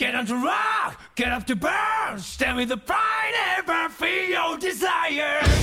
Get on to rock, get up to burn, stand with the pride,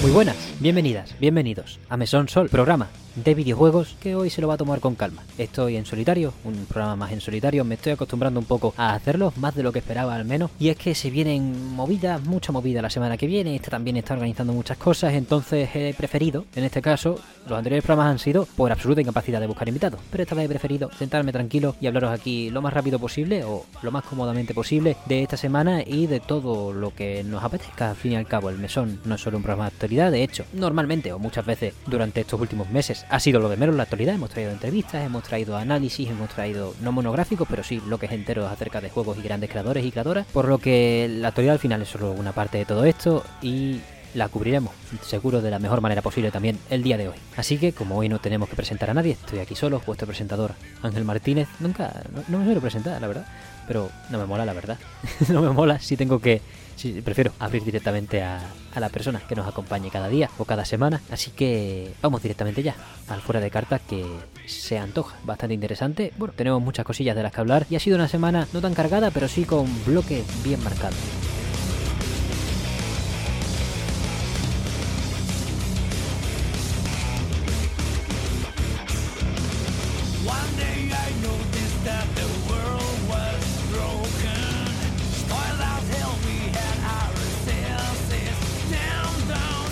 Muy buenas, bienvenidas, bienvenidos a Mesón Sol, programa de videojuegos que hoy se lo va a tomar con calma. Estoy en solitario, un programa más en solitario, me estoy acostumbrando un poco a hacerlo, más de lo que esperaba al menos, y es que se vienen movidas, mucha movida la semana que viene, esta también está organizando muchas cosas, entonces he preferido, en este caso, los anteriores programas han sido por absoluta incapacidad de buscar invitados, pero esta vez he preferido sentarme tranquilo y hablaros aquí lo más rápido posible o lo más cómodamente posible de esta semana y de todo lo que nos apetezca. Al fin y al cabo, el mesón no es solo un programa de actualidad, de hecho, normalmente o muchas veces durante estos últimos meses ha sido lo de menos la actualidad. Hemos traído entrevistas, hemos traído análisis, hemos traído no monográficos, pero sí bloques enteros acerca de juegos y grandes creadores y creadoras, por lo que la actualidad al final es solo una parte de todo esto y la cubriremos, seguro de la mejor manera posible también el día de hoy. Así que, como hoy no tenemos que presentar a nadie, estoy aquí solo, vuestro presentador Ángel Martínez. Nunca, no, no me suelo presentar, la verdad, pero no me mola, la verdad. no me mola si tengo que. Sí, prefiero abrir directamente a, a la persona que nos acompañe cada día o cada semana. Así que vamos directamente ya al fuera de cartas que se antoja. Bastante interesante. Bueno, tenemos muchas cosillas de las que hablar y ha sido una semana no tan cargada, pero sí con bloques bien marcados.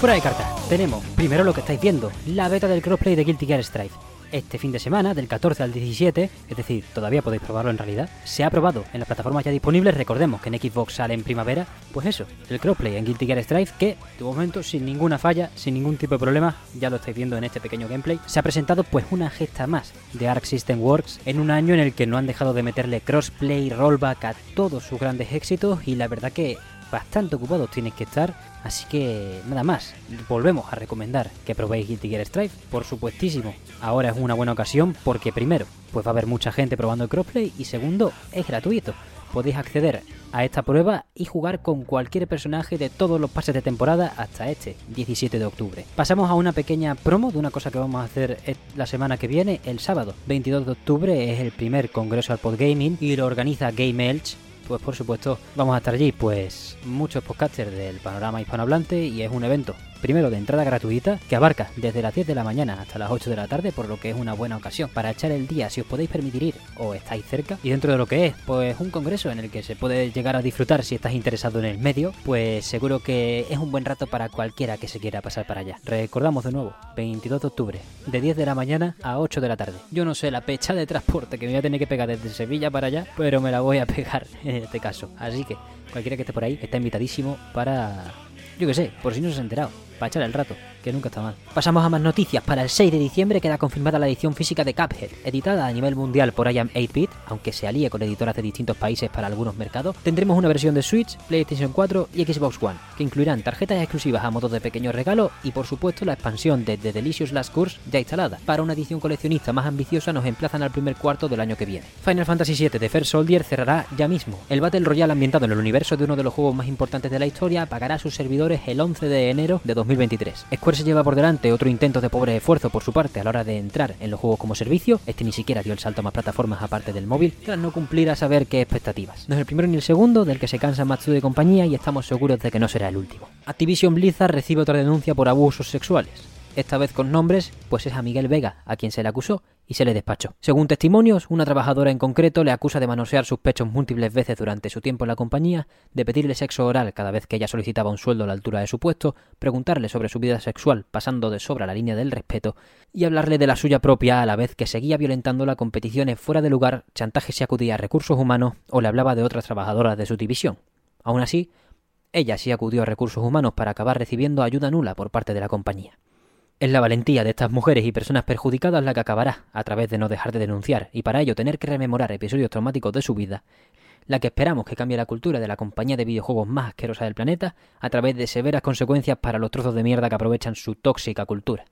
Fuera de cartas, tenemos primero lo que estáis viendo, la beta del crossplay de Guilty Gear Strive. Este fin de semana, del 14 al 17, es decir, todavía podéis probarlo en realidad, se ha probado en las plataformas ya disponibles, recordemos que en Xbox sale en primavera, pues eso, el crossplay en Guilty Gear Strive que, de momento, sin ninguna falla, sin ningún tipo de problema, ya lo estáis viendo en este pequeño gameplay, se ha presentado pues una gesta más de Arc System Works en un año en el que no han dejado de meterle crossplay, rollback a todos sus grandes éxitos y la verdad que bastante ocupados tienes que estar, así que nada más, volvemos a recomendar que probéis Guilty Gear Strive, por supuestísimo. Ahora es una buena ocasión porque primero, pues va a haber mucha gente probando el crossplay y segundo, es gratuito. Podéis acceder a esta prueba y jugar con cualquier personaje de todos los pases de temporada hasta este 17 de octubre. Pasamos a una pequeña promo de una cosa que vamos a hacer et- la semana que viene, el sábado 22 de octubre es el primer congreso al Podgaming y lo organiza Game Elch pues por supuesto vamos a estar allí, pues muchos podcasters del panorama hispanohablante y es un evento, primero de entrada gratuita, que abarca desde las 10 de la mañana hasta las 8 de la tarde, por lo que es una buena ocasión para echar el día si os podéis permitir ir o estáis cerca. Y dentro de lo que es, pues un congreso en el que se puede llegar a disfrutar si estás interesado en el medio, pues seguro que es un buen rato para cualquiera que se quiera pasar para allá. Recordamos de nuevo, 22 de octubre, de 10 de la mañana a 8 de la tarde. Yo no sé la pecha de transporte que me voy a tener que pegar desde Sevilla para allá, pero me la voy a pegar en este caso. Así que cualquiera que esté por ahí está invitadísimo para... Yo qué sé, por si no se ha enterado, para echar el rato, que nunca está mal. Pasamos a más noticias. Para el 6 de diciembre queda confirmada la edición física de Cuphead, editada a nivel mundial por IAM 8-Bit, aunque se alíe con editoras de distintos países para algunos mercados. Tendremos una versión de Switch, PlayStation 4 y Xbox One, que incluirán tarjetas exclusivas a modo de pequeño regalo y por supuesto la expansión de The Delicious Last Course ya instalada. Para una edición coleccionista más ambiciosa nos emplazan al primer cuarto del año que viene. Final Fantasy VII The First Soldier cerrará ya mismo. El Battle Royale ambientado en el universo de uno de los juegos más importantes de la historia apagará sus servidores el 11 de enero de 2023. Square se lleva por delante otro intento de pobre esfuerzo por su parte a la hora de entrar en los juegos como servicio. Este ni siquiera dio el salto a más plataformas aparte del móvil, tras no cumplir a saber qué expectativas. No es el primero ni el segundo del que se cansa Matsuda y compañía y estamos seguros de que no será el último. Activision Blizzard recibe otra denuncia por abusos sexuales. Esta vez con nombres, pues es a Miguel Vega a quien se le acusó y se le despachó. Según testimonios, una trabajadora en concreto le acusa de manosear sus pechos múltiples veces durante su tiempo en la compañía, de pedirle sexo oral cada vez que ella solicitaba un sueldo a la altura de su puesto, preguntarle sobre su vida sexual pasando de sobra la línea del respeto y hablarle de la suya propia a la vez que seguía violentándola con peticiones fuera de lugar, chantajes si acudía a recursos humanos o le hablaba de otras trabajadoras de su división. Aún así, ella sí acudió a recursos humanos para acabar recibiendo ayuda nula por parte de la compañía. Es la valentía de estas mujeres y personas perjudicadas la que acabará, a través de no dejar de denunciar y para ello tener que rememorar episodios traumáticos de su vida, la que esperamos que cambie la cultura de la compañía de videojuegos más asquerosa del planeta a través de severas consecuencias para los trozos de mierda que aprovechan su tóxica cultura.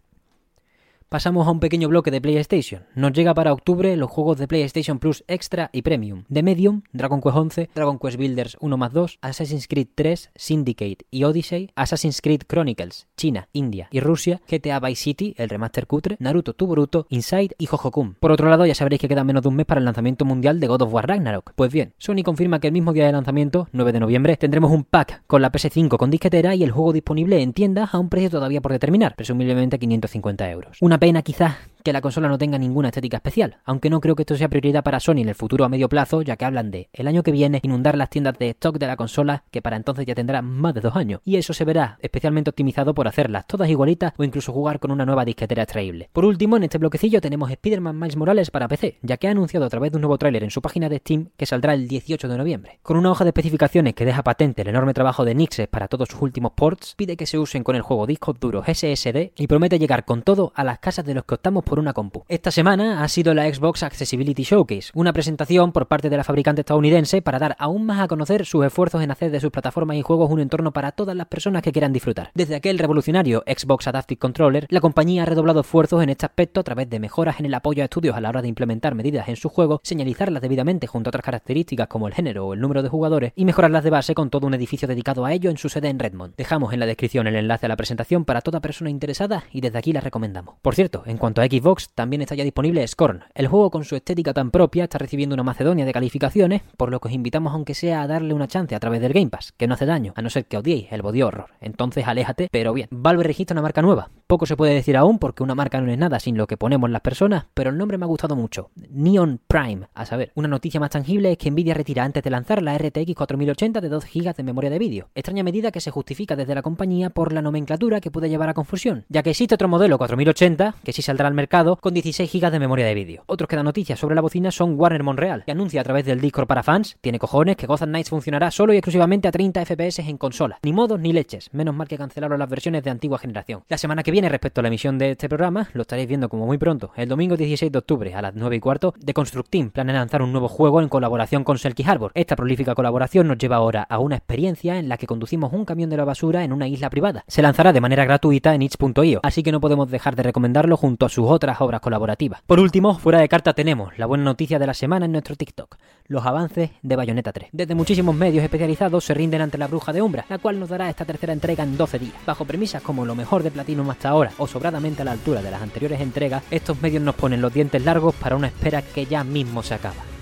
Pasamos a un pequeño bloque de PlayStation. Nos llega para octubre los juegos de PlayStation Plus Extra y Premium. De Medium, Dragon Quest 11, Dragon Quest Builders 1 más 2, Assassin's Creed 3, Syndicate y Odyssey, Assassin's Creed Chronicles, China, India y Rusia, GTA Vice City, el remaster cutre, Naruto Tuboruto, Inside y Jojokum. Por otro lado, ya sabréis que queda menos de un mes para el lanzamiento mundial de God of War Ragnarok. Pues bien, Sony confirma que el mismo día de lanzamiento, 9 de noviembre, tendremos un pack con la PS5 con disquetera y el juego disponible en tiendas a un precio todavía por determinar, presumiblemente 550 euros. Una pena quizás que la consola no tenga ninguna estética especial, aunque no creo que esto sea prioridad para Sony en el futuro a medio plazo, ya que hablan de el año que viene inundar las tiendas de stock de la consola, que para entonces ya tendrá más de dos años, y eso se verá especialmente optimizado por hacerlas todas igualitas o incluso jugar con una nueva disquetera extraíble. Por último, en este bloquecillo tenemos Spider-Man Miles Morales para PC, ya que ha anunciado a través de un nuevo tráiler en su página de Steam que saldrá el 18 de noviembre. Con una hoja de especificaciones que deja patente el enorme trabajo de Nixes para todos sus últimos ports, pide que se usen con el juego discos duros SSD y promete llegar con todo a las casas de los que optamos por una compu. Esta semana ha sido la Xbox Accessibility Showcase, una presentación por parte de la fabricante estadounidense para dar aún más a conocer sus esfuerzos en hacer de sus plataformas y juegos un entorno para todas las personas que quieran disfrutar. Desde aquel revolucionario Xbox Adaptive Controller, la compañía ha redoblado esfuerzos en este aspecto a través de mejoras en el apoyo a estudios a la hora de implementar medidas en sus juegos, señalizarlas debidamente junto a otras características como el género o el número de jugadores y mejorarlas de base con todo un edificio dedicado a ello en su sede en Redmond. Dejamos en la descripción el enlace a la presentación para toda persona interesada y desde aquí la recomendamos. Por cierto, en cuanto a Xbox, también está ya disponible Scorn. El juego con su estética tan propia está recibiendo una macedonia de calificaciones, por lo que os invitamos aunque sea a darle una chance a través del Game Pass, que no hace daño, a no ser que odiéis el body horror. Entonces aléjate, pero bien. Valve registra una marca nueva. Poco se puede decir aún porque una marca no es nada sin lo que ponemos las personas, pero el nombre me ha gustado mucho. Neon Prime. A saber, una noticia más tangible es que Nvidia retira antes de lanzar la RTX 4080 de 2 GB de memoria de vídeo. Extraña medida que se justifica desde la compañía por la nomenclatura que puede llevar a confusión, ya que existe otro modelo 4080 que sí saldrá al mercado con 16 GB de memoria de vídeo. Otros que dan noticias sobre la bocina son Warner Monreal, que anuncia a través del Discord para fans, tiene cojones, que Gotham Knights funcionará solo y exclusivamente a 30 FPS en consola. Ni modos ni leches, menos mal que cancelaron las versiones de antigua generación. La semana que viene, respecto a la emisión de este programa, lo estaréis viendo como muy pronto, el domingo 16 de octubre a las 9 y cuarto, de Constructeam planea lanzar un nuevo juego en colaboración con Selkie Harbor. Esta prolífica colaboración nos lleva ahora a una experiencia en la que conducimos un camión de la basura en una isla privada. Se lanzará de manera gratuita en itch.io, así que no podemos dejar de recomendarlo junto a sus obras colaborativas. Por último, fuera de carta tenemos la buena noticia de la semana en nuestro TikTok, los avances de Bayonetta 3. Desde muchísimos medios especializados se rinden ante la bruja de Umbra, la cual nos dará esta tercera entrega en 12 días. Bajo premisas como lo mejor de Platinum hasta ahora o sobradamente a la altura de las anteriores entregas, estos medios nos ponen los dientes largos para una espera que ya mismo se acaba.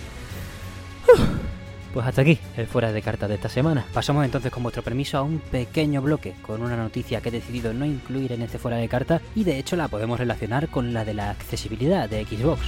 Pues hasta aquí el fuera de carta de esta semana. Pasamos entonces con vuestro permiso a un pequeño bloque con una noticia que he decidido no incluir en este fuera de carta y de hecho la podemos relacionar con la de la accesibilidad de Xbox.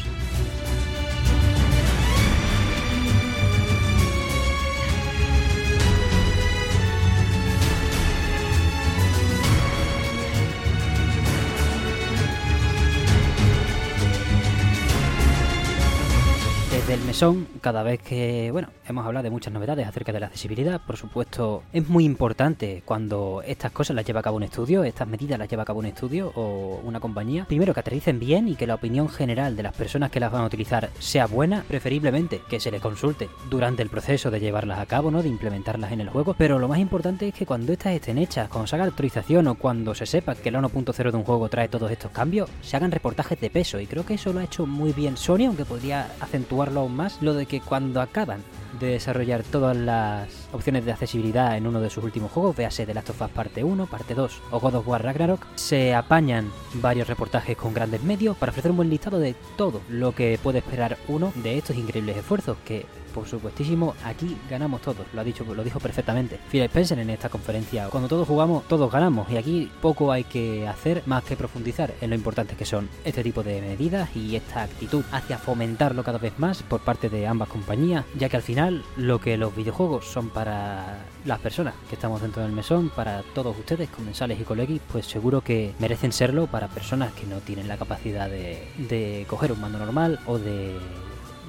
Desde el mesón, cada vez que, bueno, hemos hablado de muchas novedades acerca de la accesibilidad, por supuesto, es muy importante cuando estas cosas las lleva a cabo un estudio, estas medidas las lleva a cabo un estudio o una compañía, primero que aterricen bien y que la opinión general de las personas que las van a utilizar sea buena, preferiblemente que se les consulte durante el proceso de llevarlas a cabo, ¿no? De implementarlas en el juego, pero lo más importante es que cuando estas estén hechas, cuando se haga autorización o cuando se sepa que la 1.0 de un juego trae todos estos cambios, se hagan reportajes de peso. Y creo que eso lo ha hecho muy bien Sony, aunque podría acentuarlo aún más, lo de que cuando acaban de desarrollar todas las opciones de accesibilidad en uno de sus últimos juegos, véase The Last of Us parte 1, parte 2 o God of War Ragnarok, se apañan varios reportajes con grandes medios para ofrecer un buen listado de todo lo que puede esperar uno de estos increíbles esfuerzos que por supuestísimo, aquí ganamos todos, lo ha dicho, lo dijo perfectamente Phil Spencer en esta conferencia. Cuando todos jugamos, todos ganamos, y aquí poco hay que hacer más que profundizar en lo importante que son este tipo de medidas y esta actitud hacia fomentarlo cada vez más por parte de ambas compañías, ya que al final lo que los videojuegos son para las personas que estamos dentro del mesón, para todos ustedes, comensales y colegis, pues seguro que merecen serlo para personas que no tienen la capacidad de, de coger un mando normal o de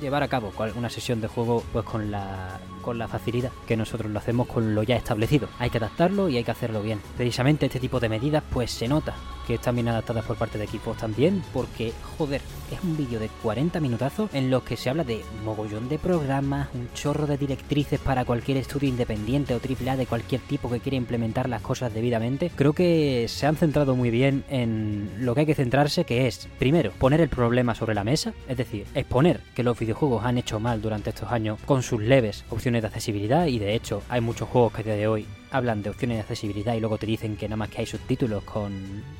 llevar a cabo una sesión de juego pues con la con la facilidad que nosotros lo hacemos con lo ya establecido. Hay que adaptarlo y hay que hacerlo bien. Precisamente este tipo de medidas pues se nota que están bien adaptadas por parte de equipos también, porque, joder, es un vídeo de 40 minutazos en los que se habla de mogollón de programas, un chorro de directrices para cualquier estudio independiente o AAA de cualquier tipo que quiera implementar las cosas debidamente. Creo que se han centrado muy bien en lo que hay que centrarse, que es, primero, poner el problema sobre la mesa, es decir, exponer que los videojuegos han hecho mal durante estos años con sus leves opciones de accesibilidad y de hecho hay muchos juegos que a día de hoy hablan de opciones de accesibilidad y luego te dicen que nada más que hay subtítulos con,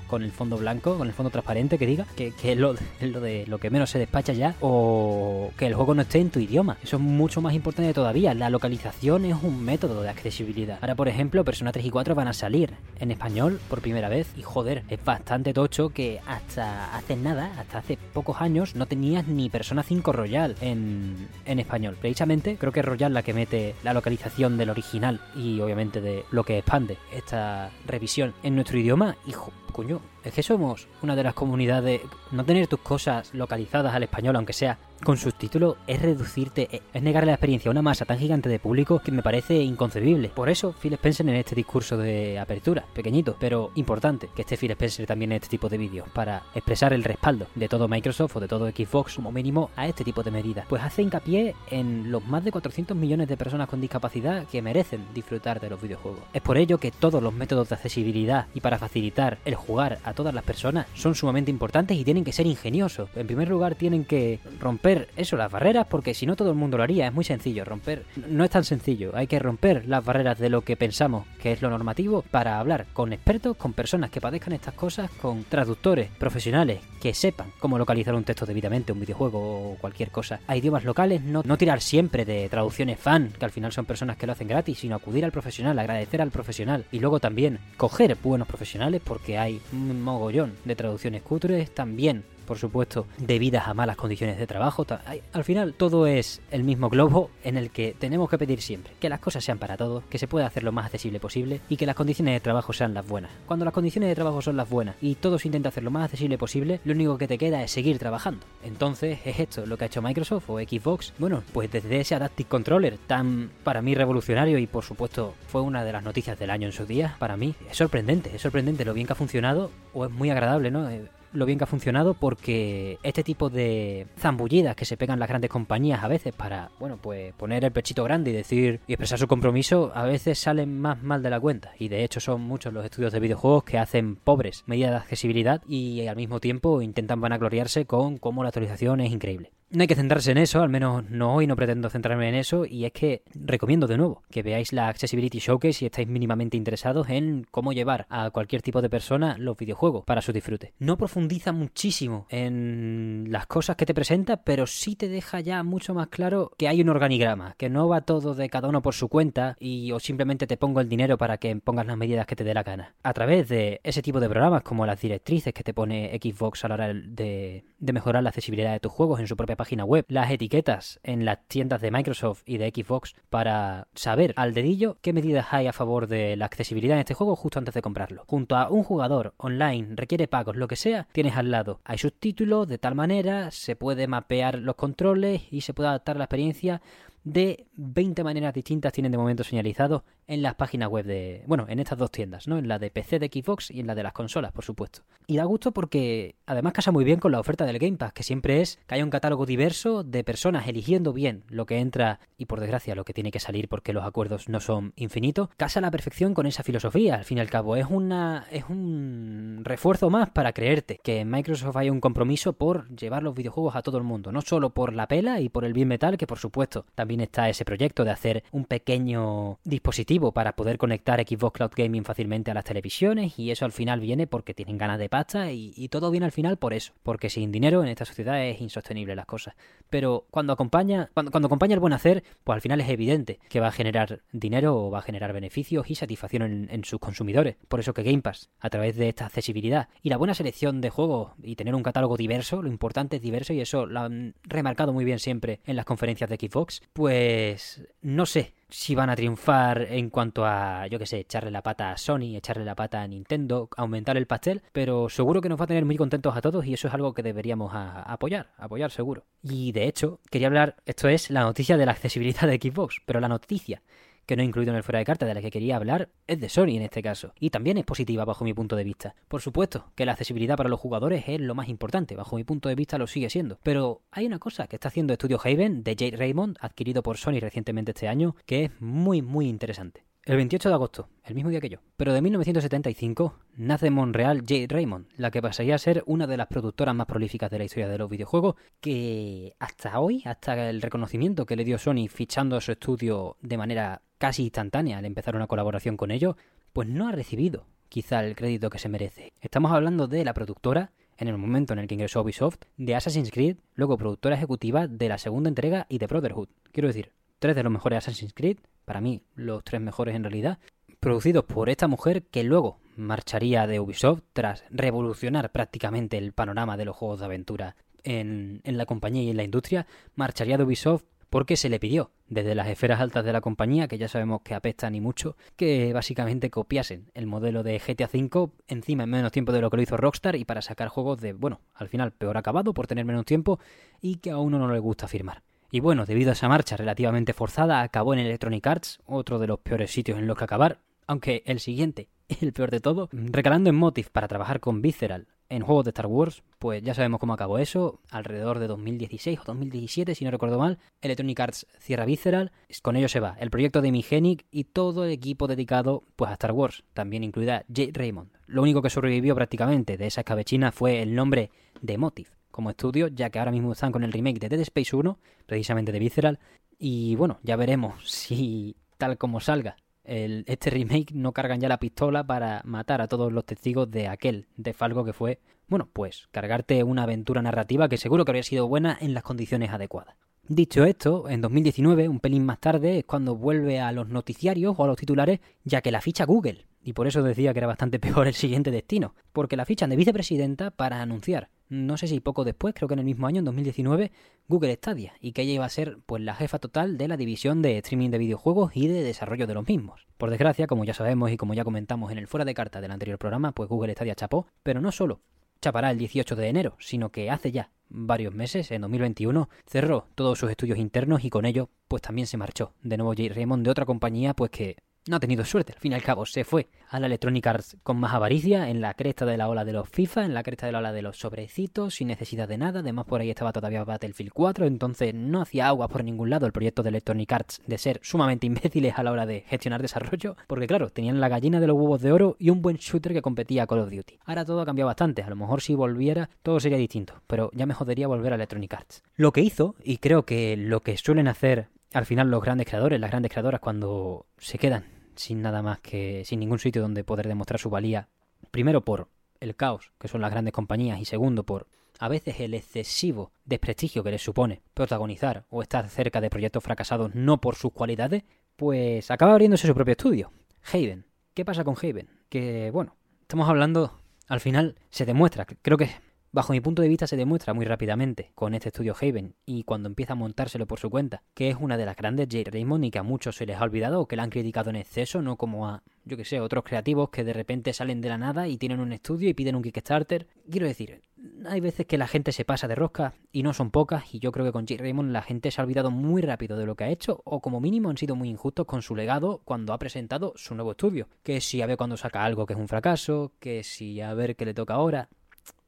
con el fondo blanco, con el fondo transparente, que diga que, es, lo, lo de lo que menos se despacha ya, o que el juego no esté en tu idioma. Eso es mucho más importante todavía. La localización es un método de accesibilidad. Ahora, por ejemplo, Persona 3 y 4 van a salir en español por primera vez y joder, es bastante tocho que hasta hace nada, hasta hace pocos años, no tenías ni Persona 5 Royal en, en español. Precisamente creo que es Royal la que mete la localización del original y obviamente de lo que expande esta revisión en nuestro idioma. Hijo, coño, es que somos una de las comunidades. No tener tus cosas localizadas al español, aunque sea con subtítulos, es reducirte, eh, es negarle la experiencia a una masa tan gigante de público que me parece inconcebible. Por eso, Phil Spencer en este discurso de apertura, pequeñito, pero importante, que esté Phil Spencer también en este tipo de vídeos, para expresar el respaldo de todo Microsoft o de todo Xbox, como mínimo, a este tipo de medidas. Pues hace hincapié en los más de 400 millones de personas con discapacidad que merecen disfrutar de los videojuegos. Es por ello que todos los métodos de accesibilidad y para facilitar el jugar a todas las personas son sumamente importantes y tienen que ser ingeniosos. En primer lugar, tienen que romper eso, las barreras, porque si no todo el mundo lo haría. Es muy sencillo romper. No es tan sencillo. Hay que romper las barreras de lo que pensamos que es lo normativo para hablar con expertos, con personas que padezcan estas cosas, con traductores profesionales que sepan cómo localizar un texto debidamente, un videojuego o cualquier cosa. A idiomas locales, no, no tirar siempre de traducciones fan, que al final son personas que lo hacen gratis, sino acudir al profesional, agradecer al profesional y luego también coger buenos profesionales porque hay mogollón de traducciones cutres, también por supuesto, debidas a malas condiciones de trabajo. Al final, todo es el mismo globo en el que tenemos que pedir siempre que las cosas sean para todos, que se pueda hacer lo más accesible posible y que las condiciones de trabajo sean las buenas. Cuando las condiciones de trabajo son las buenas y todo se intenta hacer lo más accesible posible, lo único que te queda es seguir trabajando. Entonces, es esto lo que ha hecho Microsoft o Xbox. Bueno, pues desde ese Adaptive Controller tan para mí revolucionario y por supuesto fue una de las noticias del año en su día, para mí es sorprendente, es sorprendente lo bien que ha funcionado o es muy agradable, ¿no? Lo bien que ha funcionado porque este tipo de zambullidas que se pegan las grandes compañías a veces para, bueno, pues poner el pechito grande y decir y expresar su compromiso, a veces salen más mal de la cuenta. Y de hecho son muchos los estudios de videojuegos que hacen pobres medidas de accesibilidad y al mismo tiempo intentan vanagloriarse con cómo la actualización es increíble. No hay que centrarse en eso, al menos no hoy no pretendo centrarme en eso, y es que recomiendo de nuevo que veáis la Accessibility Showcase si estáis mínimamente interesados en cómo llevar a cualquier tipo de persona los videojuegos para su disfrute. No profundiza muchísimo en las cosas que te presenta, pero sí te deja ya mucho más claro que hay un organigrama, que no va todo de cada uno por su cuenta y o simplemente te pongo el dinero para que pongas las medidas que te dé la gana. A través de ese tipo de programas como las directrices que te pone Xbox a la hora de, de mejorar la accesibilidad de tus juegos en su propia página web, las etiquetas en las tiendas de Microsoft y de Xbox para saber al dedillo qué medidas hay a favor de la accesibilidad en este juego justo antes de comprarlo. Junto a un jugador online requiere pagos, lo que sea, tienes al lado. Hay subtítulos de tal manera, se puede mapear los controles y se puede adaptar la experiencia de 20 maneras distintas tienen de momento señalizado en las páginas web de, bueno, en estas dos tiendas, ¿no? En la de PC de Xbox y en la de las consolas, por supuesto. Y da gusto porque además casa muy bien con la oferta del Game Pass, que siempre es que haya un catálogo diverso de personas eligiendo bien lo que entra y por desgracia lo que tiene que salir porque los acuerdos no son infinitos. Casa a la perfección con esa filosofía, al fin y al cabo. Es una es un refuerzo más para creerte que en Microsoft hay un compromiso por llevar los videojuegos a todo el mundo, no solo por la pela y por el bien metal, que por supuesto también está ese proyecto de hacer un pequeño dispositivo para poder conectar Xbox Cloud Gaming fácilmente a las televisiones y eso al final viene porque tienen ganas de pasta y, todo viene al final por eso, porque sin dinero en esta sociedad es insostenible las cosas. Pero cuando acompaña, cuando, acompaña el buen hacer, pues al final es evidente que va a generar dinero o va a generar beneficios y satisfacción en, en sus consumidores. Por eso que Game Pass, a través de esta accesibilidad y la buena selección de juegos y tener un catálogo diverso, lo importante es diverso y eso lo han remarcado muy bien siempre en las conferencias de Xbox, pues no sé si van a triunfar en cuanto a, yo que sé, echarle la pata a Sony, echarle la pata a Nintendo, aumentar el pastel, pero seguro que nos va a tener muy contentos a todos y eso es algo que deberíamos apoyar, apoyar seguro. Y de hecho, quería hablar, esto es la noticia de la accesibilidad de Xbox, pero la noticia que no he incluido en el fuera de carta de la que quería hablar es de Sony en este caso. Y también es positiva bajo mi punto de vista. Por supuesto que la accesibilidad para los jugadores es lo más importante, bajo mi punto de vista lo sigue siendo. Pero hay una cosa que está haciendo Studio Haven de Jade Raymond, adquirido por Sony recientemente este año, que es muy muy interesante. El 28 de agosto, el mismo día que yo, pero de 1975, nace en Montreal Jade Raymond, la que pasaría a ser una de las productoras más prolíficas de la historia de los videojuegos, que hasta hoy, hasta el reconocimiento que le dio Sony fichando a su estudio de manera casi instantánea al empezar una colaboración con ellos, pues no ha recibido quizá el crédito que se merece. Estamos hablando de la productora, en el momento en el que ingresó Ubisoft, de Assassin's Creed, luego productora ejecutiva de la segunda entrega y de Brotherhood. Quiero decir, tres de los mejores Assassin's Creed, para mí los tres mejores en realidad, producidos por esta mujer que luego marcharía de Ubisoft tras revolucionar prácticamente el panorama de los juegos de aventura en, en la compañía y en la industria, marcharía de Ubisoft porque se le pidió desde las esferas altas de la compañía, que ya sabemos que apestan y mucho, que básicamente copiasen el modelo de GTA V encima en menos tiempo de lo que lo hizo Rockstar y para sacar juegos de, bueno, al final peor acabado por tener menos tiempo y que a uno no le gusta firmar. Y bueno, debido a esa marcha relativamente forzada, acabó en Electronic Arts, otro de los peores sitios en los que acabar, aunque el siguiente, el peor de todo, recalando en Motive para trabajar con Visceral en juegos de Star Wars, pues ya sabemos cómo acabó eso, alrededor de 2016 o 2017, si no recuerdo mal, Electronic Arts cierra Visceral, con ello se va el proyecto de Migenic y todo el equipo dedicado pues a Star Wars, también incluida Jade Raymond. Lo único que sobrevivió prácticamente de esa escabechina fue el nombre de Motive como estudio, ya que ahora mismo están con el remake de Dead Space 1, precisamente de Visceral, y bueno, ya veremos si tal como salga este remake no cargan ya la pistola para matar a todos los testigos de aquel defalco que fue, bueno, pues cargarte una aventura narrativa que seguro que habría sido buena en las condiciones adecuadas. Dicho esto, en 2019, un pelín más tarde, es cuando vuelve a los noticiarios o a los titulares, ya que la ficha Google, y por eso decía que era bastante peor el siguiente destino, porque la fichan de vicepresidenta para anunciar, no sé si poco después, creo que en el mismo año, en 2019, Google Stadia, y que ella iba a ser pues la jefa total de la división de streaming de videojuegos y de desarrollo de los mismos. Por desgracia, como ya sabemos y como ya comentamos en el fuera de carta del anterior programa, pues Google Stadia chapó, pero no solo chapará el 18 de enero, sino que hace ya varios meses, en 2021, cerró todos sus estudios internos y con ello, pues también se marchó. De nuevo Jay Raymond de otra compañía, pues que no ha tenido suerte. Al fin y al cabo, se fue a la Electronic Arts con más avaricia, en la cresta de la ola de los FIFA, en la cresta de la ola de los sobrecitos, sin necesidad de nada. Además, por ahí estaba todavía Battlefield 4, entonces no hacía agua por ningún lado el proyecto de Electronic Arts de ser sumamente imbéciles a la hora de gestionar desarrollo, porque claro, tenían la gallina de los huevos de oro y un buen shooter que competía a Call of Duty. Ahora todo ha cambiado bastante, a lo mejor si volviera todo sería distinto, pero ya me jodería volver a Electronic Arts. Lo que hizo, y creo que lo que suelen hacer al final los grandes creadores, las grandes creadoras cuando se quedan sin nada más que sin ningún sitio donde poder demostrar su valía, primero por el caos que son las grandes compañías y segundo por a veces el excesivo desprestigio que les supone protagonizar o estar cerca de proyectos fracasados no por sus cualidades, pues acaba abriéndose su propio estudio, Haven. ¿Qué pasa con Haven? Que bueno, estamos hablando, al final se demuestra, creo que bajo mi punto de vista se demuestra muy rápidamente con este estudio Haven y cuando empieza a montárselo por su cuenta, que es una de las grandes J. Raymond y que a muchos se les ha olvidado o que la han criticado en exceso, no como a, yo que sé, otros creativos que de repente salen de la nada y tienen un estudio y piden un Kickstarter. Quiero decir, hay veces que la gente se pasa de rosca y no son pocas y yo creo que con J. Raymond la gente se ha olvidado muy rápido de lo que ha hecho o como mínimo han sido muy injustos con su legado cuando ha presentado su nuevo estudio. Que si a ver cuando saca algo que es un fracaso, que si a ver qué le toca ahora.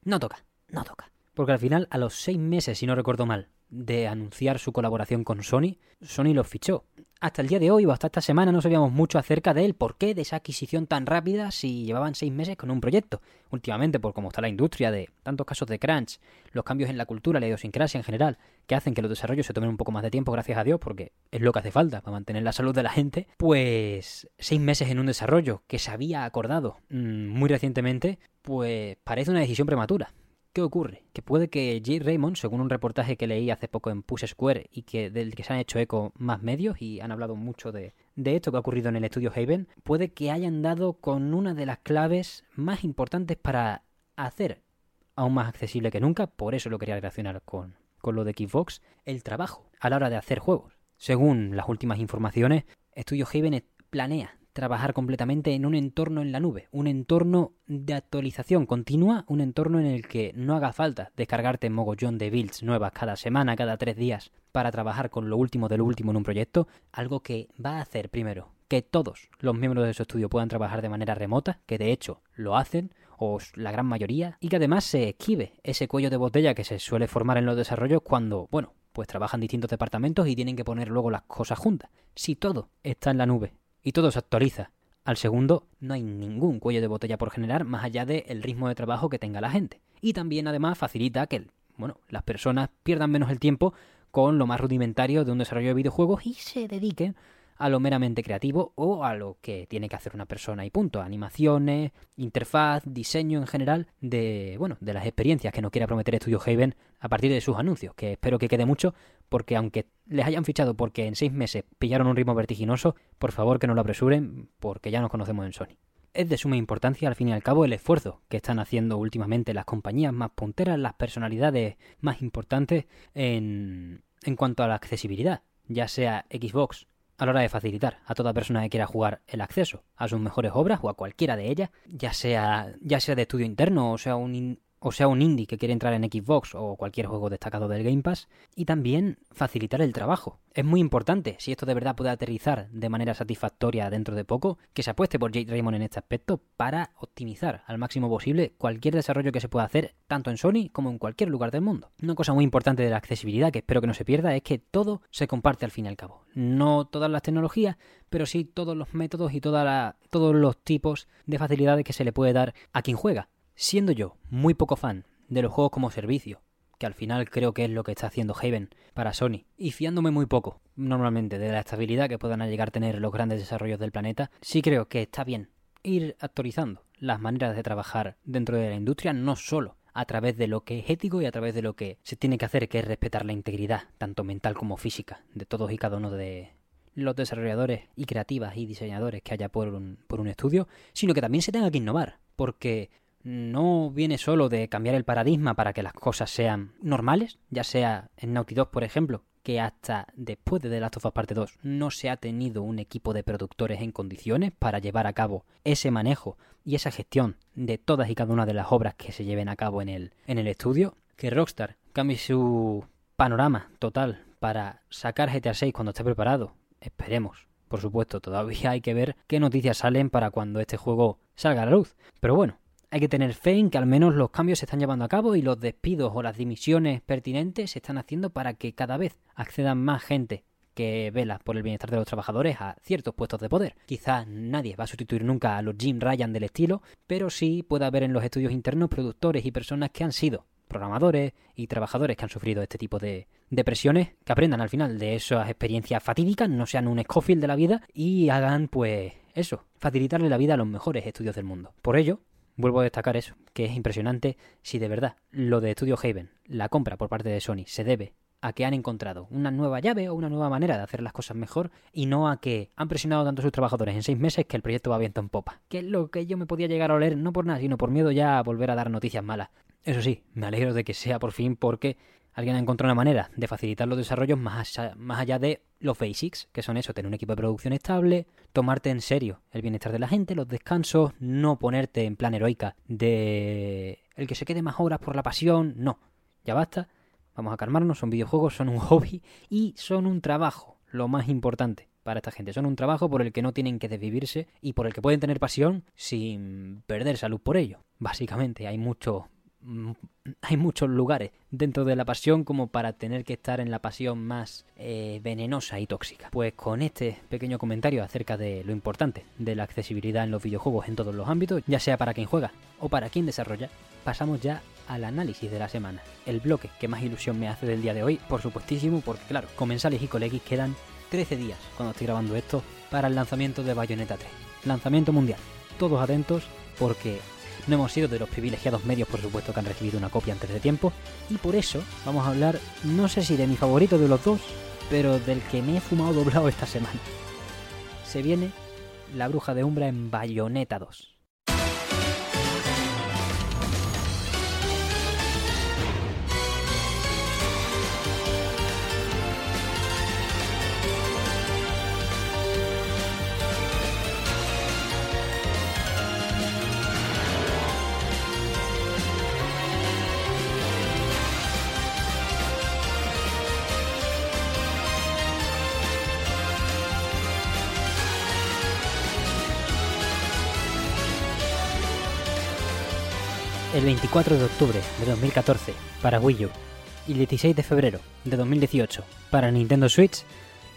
No toca no toca. Porque al final, a los seis meses, si no recuerdo mal, de anunciar su colaboración con Sony, Sony los fichó. Hasta el día de hoy o hasta esta semana no sabíamos mucho acerca de él, por qué de esa adquisición tan rápida si llevaban seis meses con un proyecto. Últimamente, por cómo está la industria de tantos casos de crunch, los cambios en la cultura, la idiosincrasia en general, que hacen que los desarrollos se tomen un poco más de tiempo, gracias a Dios, porque es lo que hace falta para mantener la salud de la gente, pues seis meses en un desarrollo que se había acordado mmm, muy recientemente, pues parece una decisión prematura. ¿Qué ocurre? Que puede que J. Raymond, según un reportaje que leí hace poco en Push Square y que del que se han hecho eco más medios y han hablado mucho de, de esto que ha ocurrido en el estudio Haven, puede que hayan dado con una de las claves más importantes para hacer aún más accesible que nunca, por eso lo quería relacionar con, con lo de Xbox, el trabajo a la hora de hacer juegos. Según las últimas informaciones, Studio Haven planea trabajar completamente en un entorno en la nube, un entorno de actualización continua, un entorno en el que no haga falta descargarte mogollón de builds nuevas cada semana, cada tres días, para trabajar con lo último de lo último en un proyecto, algo que va a hacer primero que todos los miembros de su estudio puedan trabajar de manera remota, que de hecho lo hacen, o la gran mayoría, y que además se esquive ese cuello de botella que se suele formar en los desarrollos cuando, bueno, pues trabajan distintos departamentos y tienen que poner luego las cosas juntas. Si todo está en la nube y todo se actualiza al segundo, no hay ningún cuello de botella por generar más allá del ritmo de trabajo que tenga la gente. Y también además facilita que bueno, las personas pierdan menos el tiempo con lo más rudimentario de un desarrollo de videojuegos y se dediquen a lo meramente creativo o a lo que tiene que hacer una persona y punto. Animaciones, interfaz, diseño en general de, bueno, de las experiencias que nos quiera prometer Studio Haven a partir de sus anuncios, que espero que quede mucho porque aunque les hayan fichado porque en seis meses pillaron un ritmo vertiginoso, por favor que no lo apresuren porque ya nos conocemos en Sony. Es de suma importancia al fin y al cabo el esfuerzo que están haciendo últimamente las compañías más punteras, las personalidades más importantes en, en cuanto a la accesibilidad, ya sea Xbox a la hora de facilitar a toda persona que quiera jugar el acceso a sus mejores obras o a cualquiera de ellas, ya sea, ya sea de estudio interno o sea un, o sea un indie que quiere entrar en Xbox o cualquier juego destacado del Game Pass, y también facilitar el trabajo. Es muy importante, si esto de verdad puede aterrizar de manera satisfactoria dentro de poco, que se apueste por Jade Raymond en este aspecto para optimizar al máximo posible cualquier desarrollo que se pueda hacer tanto en Sony como en cualquier lugar del mundo. Una cosa muy importante de la accesibilidad que espero que no se pierda es que todo se comparte al fin y al cabo. No todas las tecnologías, pero sí todos los métodos y todos los tipos de facilidades que se le puede dar a quien juega Siendo yo muy poco fan de los juegos como servicio, que al final creo que es lo que está haciendo Haven para Sony, y fiándome muy poco, normalmente, de la estabilidad que puedan llegar a tener los grandes desarrollos del planeta, sí creo que está bien ir actualizando las maneras de trabajar dentro de la industria, no solo a través de lo que es ético y a través de lo que se tiene que hacer, que es respetar la integridad, tanto mental como física, de todos y cada uno de los desarrolladores y creativas y diseñadores que haya por un, por un estudio, sino que también se tenga que innovar, porque no viene solo de cambiar el paradigma para que las cosas sean normales, ya sea en Naughty Dog, por ejemplo, que hasta después de The Last of Us Parte 2 no se ha tenido un equipo de productores en condiciones para llevar a cabo ese manejo y esa gestión de todas y cada una de las obras que se lleven a cabo en el, en el estudio, que Rockstar cambie su panorama total para sacar GTA 6 cuando esté preparado, esperemos. Por supuesto, todavía hay que ver qué noticias salen para cuando este juego salga a la luz. Pero bueno, hay que tener fe en que al menos los cambios se están llevando a cabo y los despidos o las dimisiones pertinentes se están haciendo para que cada vez accedan más gente que vela por el bienestar de los trabajadores a ciertos puestos de poder. Quizás nadie va a sustituir nunca a los Jim Ryan del estilo, pero sí puede haber en los estudios internos productores y personas que han sido programadores y trabajadores que han sufrido este tipo de, de presiones, que aprendan al final de esas experiencias fatídicas, no sean un Scofield de la vida y hagan pues eso, facilitarle la vida a los mejores estudios del mundo. Por ello, vuelvo a destacar eso, que es impresionante si de verdad lo de Studio Haven, la compra por parte de Sony, se debe a que han encontrado una nueva llave o una nueva manera de hacer las cosas mejor y no a que han presionado tanto a sus trabajadores en seis meses que el proyecto va viento en popa. Que es lo que yo me podía llegar a oler, no por nada, sino por miedo ya a volver a dar noticias malas. Eso sí, me alegro de que sea por fin porque alguien ha encontrado una manera de facilitar los desarrollos más allá, más allá de los basics, que son eso, tener un equipo de producción estable, tomarte en serio el bienestar de la gente, los descansos, no ponerte en plan heroica de el que se quede más horas por la pasión, no, ya basta, vamos a calmarnos, son videojuegos, son un hobby y son un trabajo, lo más importante para esta gente, son un trabajo por el que no tienen que desvivirse y por el que pueden tener pasión sin perder salud por ello. Básicamente hay mucho Mm, hay muchos lugares dentro de la pasión como para tener que estar en la pasión más eh, venenosa y tóxica. Pues con este pequeño comentario acerca de lo importante de la accesibilidad en los videojuegos en todos los ámbitos, ya sea para quien juega o para quien desarrolla, pasamos ya al análisis de la semana. El bloque que más ilusión me hace del día de hoy, por supuestísimo, porque claro, comensales y colegis quedan 13 días cuando estoy grabando esto para el lanzamiento de Bayonetta 3. Lanzamiento mundial. Todos atentos porque no hemos sido de los privilegiados medios, por supuesto, que han recibido una copia antes de tiempo. Y por eso vamos a hablar, no sé si de mi favorito de los dos, pero del que me he fumado doblado esta semana. Se viene La Bruja de Umbra en Bayonetta 2. El 24 de octubre de 2014 para Wii U y el 16 de febrero de 2018 para Nintendo Switch,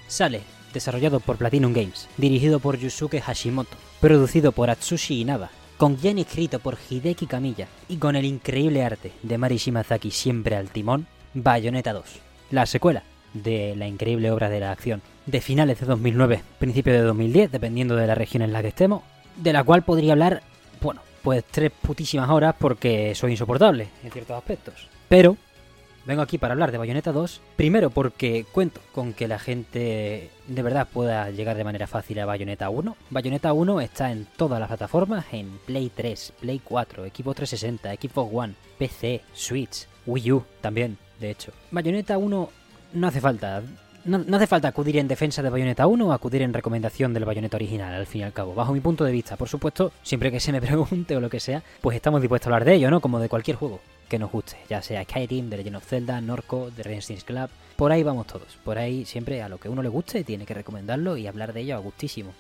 sale desarrollado por Platinum Games, dirigido por Yusuke Hashimoto, producido por Atsushi Inaba, con guion escrito por Hideki Kamiya y con el increíble arte de Mari Shimazaki siempre al timón, Bayonetta 2, la secuela de la increíble obra de la acción de finales de 2009, principio de 2010, dependiendo de la región en la que estemos, de la cual podría hablar, bueno, pues tres putísimas horas porque soy insoportable en ciertos aspectos. Pero vengo aquí para hablar de Bayonetta 2, primero porque cuento con que la gente de verdad pueda llegar de manera fácil a Bayonetta 1. Bayonetta 1 está en todas las plataformas, en Play 3, Play 4, Equipo 360, Xbox One, PC, Switch, Wii U también, de hecho. Bayonetta 1 no hace falta. No, no hace falta acudir en defensa de Bayonetta 1 o acudir en recomendación del Bayonetta original, al fin y al cabo. Bajo mi punto de vista, por supuesto, siempre que se me pregunte o lo que sea, pues estamos dispuestos a hablar de ello, ¿no? Como de cualquier juego que nos guste, ya sea Skyrim, The Legend of Zelda, Norco, The Resistance Club, por ahí vamos todos. Por ahí siempre a lo que uno le guste tiene que recomendarlo y hablar de ello a gustísimo.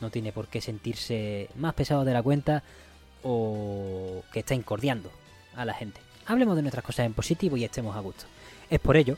No tiene por qué sentirse más pesado de la cuenta o que está incordiando a la gente. Hablemos de nuestras cosas en positivo y estemos a gusto. Es por ello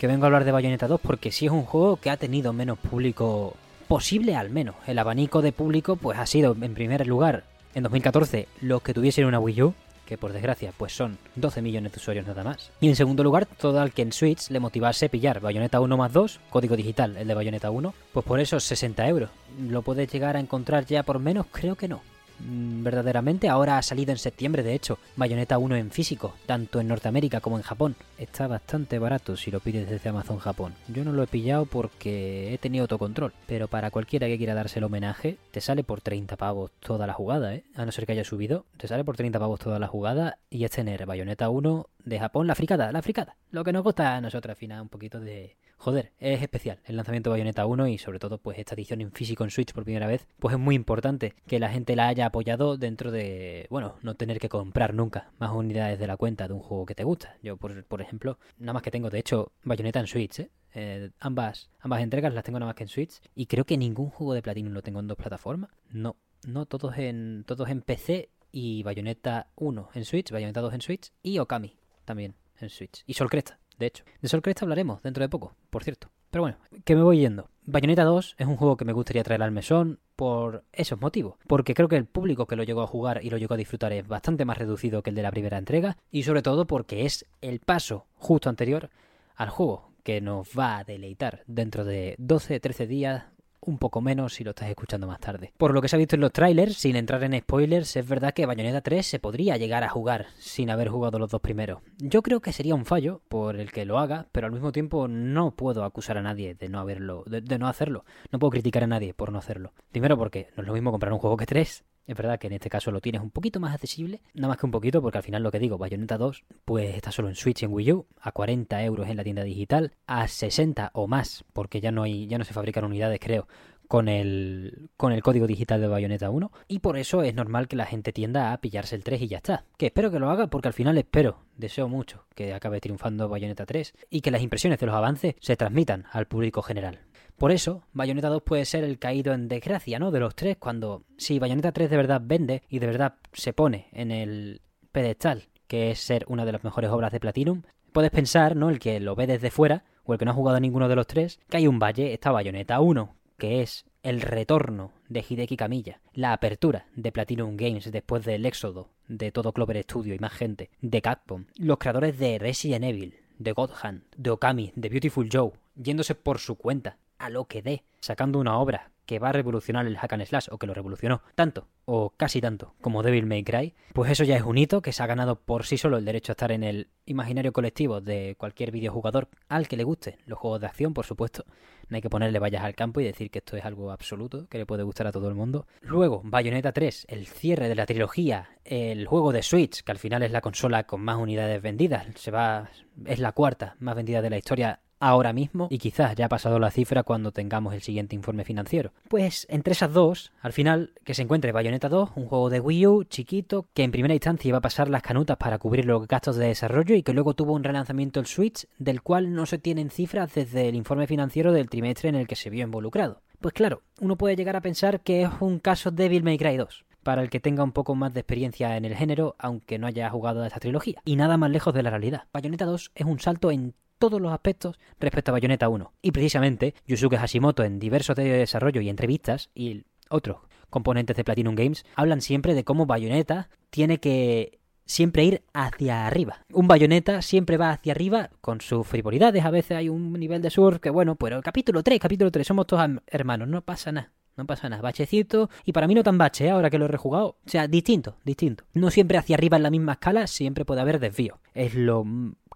que vengo a hablar de Bayonetta 2 porque sí es un juego que ha tenido menos público posible al menos. El abanico de público pues ha sido en primer lugar en 2014 los que tuviesen una Wii U, que por desgracia pues son 12 millones de usuarios nada más. Y en segundo lugar, todo al que en Switch le motivase pillar Bayonetta 1 más 2, código digital, el de Bayonetta 1, pues por esos 60 euros. ¿Lo puedes llegar a encontrar ya por menos? Creo que no. Mm, Verdaderamente, ahora ha salido en septiembre, de hecho, Bayonetta 1 en físico, tanto en Norteamérica como en Japón. Está bastante barato si lo pides desde Amazon Japón. Yo no lo he pillado porque he tenido autocontrol, pero para cualquiera que quiera darse el homenaje, te sale por 30 pavos toda la jugada, ¿eh? A no ser que haya subido, te sale por 30 pavos toda la jugada y es tener Bayonetta 1 de Japón, la fricada, la fricada. Lo que nos gusta a nosotros al final un poquito de... Joder, es especial el lanzamiento de Bayonetta 1 y sobre todo pues esta edición en físico en Switch por primera vez, pues es muy importante que la gente la haya apoyado dentro de, bueno, no tener que comprar nunca más unidades de la cuenta de un juego que te gusta. Yo, por, por ejemplo, nada más que tengo, de hecho, Bayonetta en Switch, ¿eh? Eh, ambas, ambas entregas las tengo nada más que en Switch y creo que ningún juego de Platinum lo tengo en dos plataformas. No, no, todos en, todos en PC y Bayonetta 1 en Switch, Bayonetta 2 en Switch y Okami también en Switch. Y Sol Cresta, de hecho. De Sol Cresta hablaremos dentro de poco, por cierto. Pero bueno, que me voy yendo. Bayonetta 2 es un juego que me gustaría traer al mesón por esos motivos. Porque creo que el público que lo llegó a jugar y lo llegó a disfrutar es bastante más reducido que el de la primera entrega. Y sobre todo porque es el paso justo anterior al juego que nos va a deleitar dentro de 12-13 días un poco menos si lo estás escuchando más tarde. Por lo que se ha visto en los trailers, sin entrar en spoilers, es verdad que Bayonetta 3 se podría llegar a jugar sin haber jugado los dos primeros. Yo creo que sería un fallo por el que lo haga, pero al mismo tiempo no puedo acusar a nadie de no haberlo, de, de no hacerlo. No puedo criticar a nadie por no hacerlo. Primero porque no es lo mismo comprar un juego que tres. Es verdad que en este caso lo tienes un poquito más accesible, nada más que un poquito, porque al final lo que digo, Bayonetta 2, pues está solo en Switch y en Wii U, a 40 euros en la tienda digital, a 60 o más, porque ya no hay, ya no se fabrican unidades, creo, con el, con el código digital de Bayonetta 1 y por eso es normal que la gente tienda a pillarse el 3 y ya está. Que espero que lo haga porque al final espero, deseo mucho que acabe triunfando Bayonetta 3 y que las impresiones de los avances se transmitan al público general. Por eso, Bayonetta 2 puede ser el caído en desgracia, ¿no? De los tres, cuando si Bayonetta 3 de verdad vende y de verdad se pone en el pedestal, que es ser una de las mejores obras de Platinum, puedes pensar, ¿no? El que lo ve desde fuera, o el que no ha jugado a ninguno de los tres, que hay un valle, está Bayonetta 1, que es el retorno de Hideki Kamiya, la apertura de Platinum Games después del éxodo de todo Clover Studio y más gente, de Capcom, los creadores de Resident Evil, de God Hand, de Okami, de Beautiful Joe, yéndose por su cuenta, a lo que dé, sacando una obra que va a revolucionar el hack and slash o que lo revolucionó tanto o casi tanto como Devil May Cry, pues eso ya es un hito que se ha ganado por sí solo el derecho a estar en el imaginario colectivo de cualquier videojugador al que le guste los juegos de acción, por supuesto. No hay que ponerle vallas al campo y decir que esto es algo absoluto, que le puede gustar a todo el mundo. Luego, Bayonetta 3, el cierre de la trilogía, el juego de Switch, que al final es la consola con más unidades vendidas, se va es la cuarta más vendida de la historia ahora mismo y quizás ya ha pasado la cifra cuando tengamos el siguiente informe financiero. Pues entre esas dos, al final que se encuentre Bayonetta 2, un juego de Wii U chiquito que en primera instancia iba a pasar las canutas para cubrir los gastos de desarrollo y que luego tuvo un relanzamiento el Switch del cual no se tienen cifras desde el informe financiero del trimestre en el que se vio involucrado. Pues claro, uno puede llegar a pensar que es un caso Devil May Cry 2. para el que tenga un poco más de experiencia en el género, aunque no haya jugado a esta trilogía. Y nada más lejos de la realidad. Bayonetta 2 es un salto en todos los aspectos respecto a Bayonetta 1. Y precisamente, Yusuke Hashimoto en diversos de desarrollo y entrevistas, y otros componentes de Platinum Games, hablan siempre de cómo Bayonetta tiene que siempre ir hacia arriba. Un bayoneta siempre va hacia arriba con sus frivolidades. A veces hay un nivel de surf que, bueno, pero capítulo 3, capítulo 3, somos todos hermanos, no pasa nada. No pasa nada, bachecito, y para mí no tan bache, ¿eh? ahora que lo he rejugado. O sea, distinto, distinto. No siempre hacia arriba en la misma escala, siempre puede haber desvío. Es lo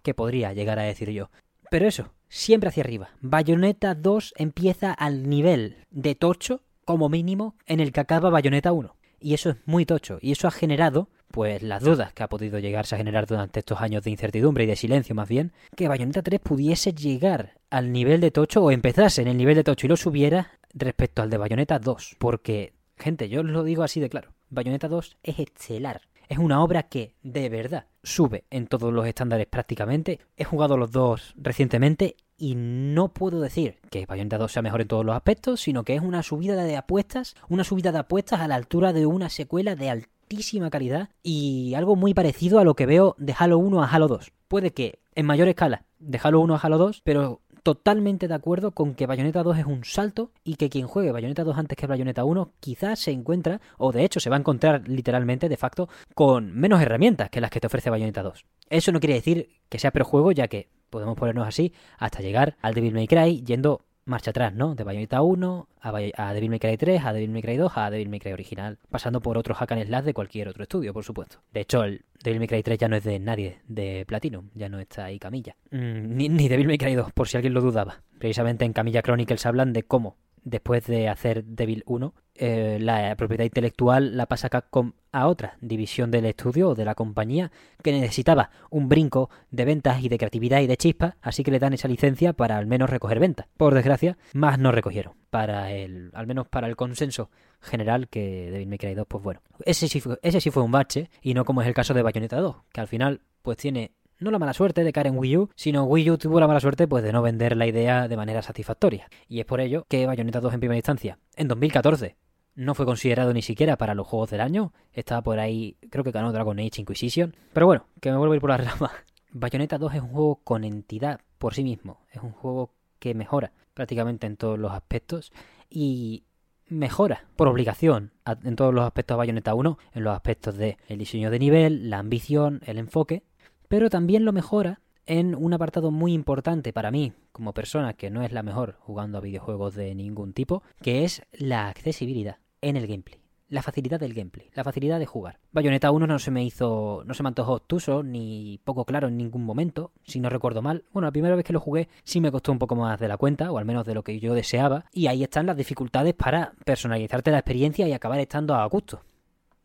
que podría llegar a decir yo. Pero eso, siempre hacia arriba. Bayonetta 2 empieza al nivel de tocho, como mínimo, en el que acaba Bayonetta 1. Y eso es muy tocho. Y eso ha generado pues las dudas que ha podido llegarse a generar durante estos años de incertidumbre y de silencio más bien, que Bayonetta 3 pudiese llegar al nivel de Tocho o empezase en el nivel de Tocho y lo subiera respecto al de Bayonetta 2. Porque, gente, yo os lo digo así de claro, Bayonetta 2 es estelar. Es una obra que, de verdad, sube en todos los estándares prácticamente. He jugado los dos recientemente y no puedo decir que Bayonetta 2 sea mejor en todos los aspectos, sino que es una subida de apuestas, una subida de apuestas a la altura de una secuela de altísima calidad y algo muy parecido a lo que veo de Halo 1 a Halo 2. Puede que en mayor escala de Halo 1 a Halo 2, pero totalmente de acuerdo con que Bayonetta 2 es un salto y que quien juegue Bayonetta 2 antes que Bayonetta 1 quizás se encuentra, o de hecho se va a encontrar literalmente de facto, con menos herramientas que las que te ofrece Bayonetta 2. Eso no quiere decir que sea juego ya que podemos ponernos así hasta llegar al Devil May Cry yendo marcha atrás, ¿no? De Bayonetta 1 a, Devil May Cry 3, a Devil May Cry 2, a Devil May Cry original, pasando por otros hack and slash de cualquier otro estudio, por supuesto. De hecho, el Devil May Cry 3 ya no es de nadie, de Platinum, ya no está ahí Camilla. Mm, ni, ni Devil May Cry 2, por si alguien lo dudaba. Precisamente en Camilla Chronicles hablan de cómo después de hacer Devil 1, eh, la propiedad intelectual la pasa Capcom a otra división del estudio o de la compañía que necesitaba un brinco de ventas y de creatividad y de chispa, así que le dan esa licencia para al menos recoger ventas. Por desgracia, más no recogieron. Para el, al menos para el consenso general que Devil May Cry 2, pues bueno. Ese sí, fue, ese sí fue un bache y no como es el caso de Bayonetta 2, que al final pues tiene no la mala suerte de caer en Wii U, sino Wii U tuvo la mala suerte pues de no vender la idea de manera satisfactoria. Y es por ello que Bayonetta 2 en primera instancia, en 2014, no fue considerado ni siquiera para los juegos del año. Estaba por ahí, creo que ganó Dragon Age Inquisition. Pero bueno, que me vuelvo a ir por la rama. Bayonetta 2 es un juego con entidad por sí mismo. Es un juego que mejora prácticamente en todos los aspectos. Y mejora por obligación en todos los aspectos de Bayonetta 1, en los aspectos de el diseño de nivel, la ambición, el enfoque, pero también lo mejora en un apartado muy importante para mí, como persona que no es la mejor jugando a videojuegos de ningún tipo, que es la accesibilidad en el gameplay. La facilidad del gameplay, la facilidad de jugar. Bayonetta 1 no se me hizo, no se me antojó obtuso ni poco claro en ningún momento, si no recuerdo mal. Bueno, la primera vez que lo jugué sí me costó un poco más de la cuenta, o al menos de lo que yo deseaba, y ahí están las dificultades para personalizarte la experiencia y acabar estando a gusto.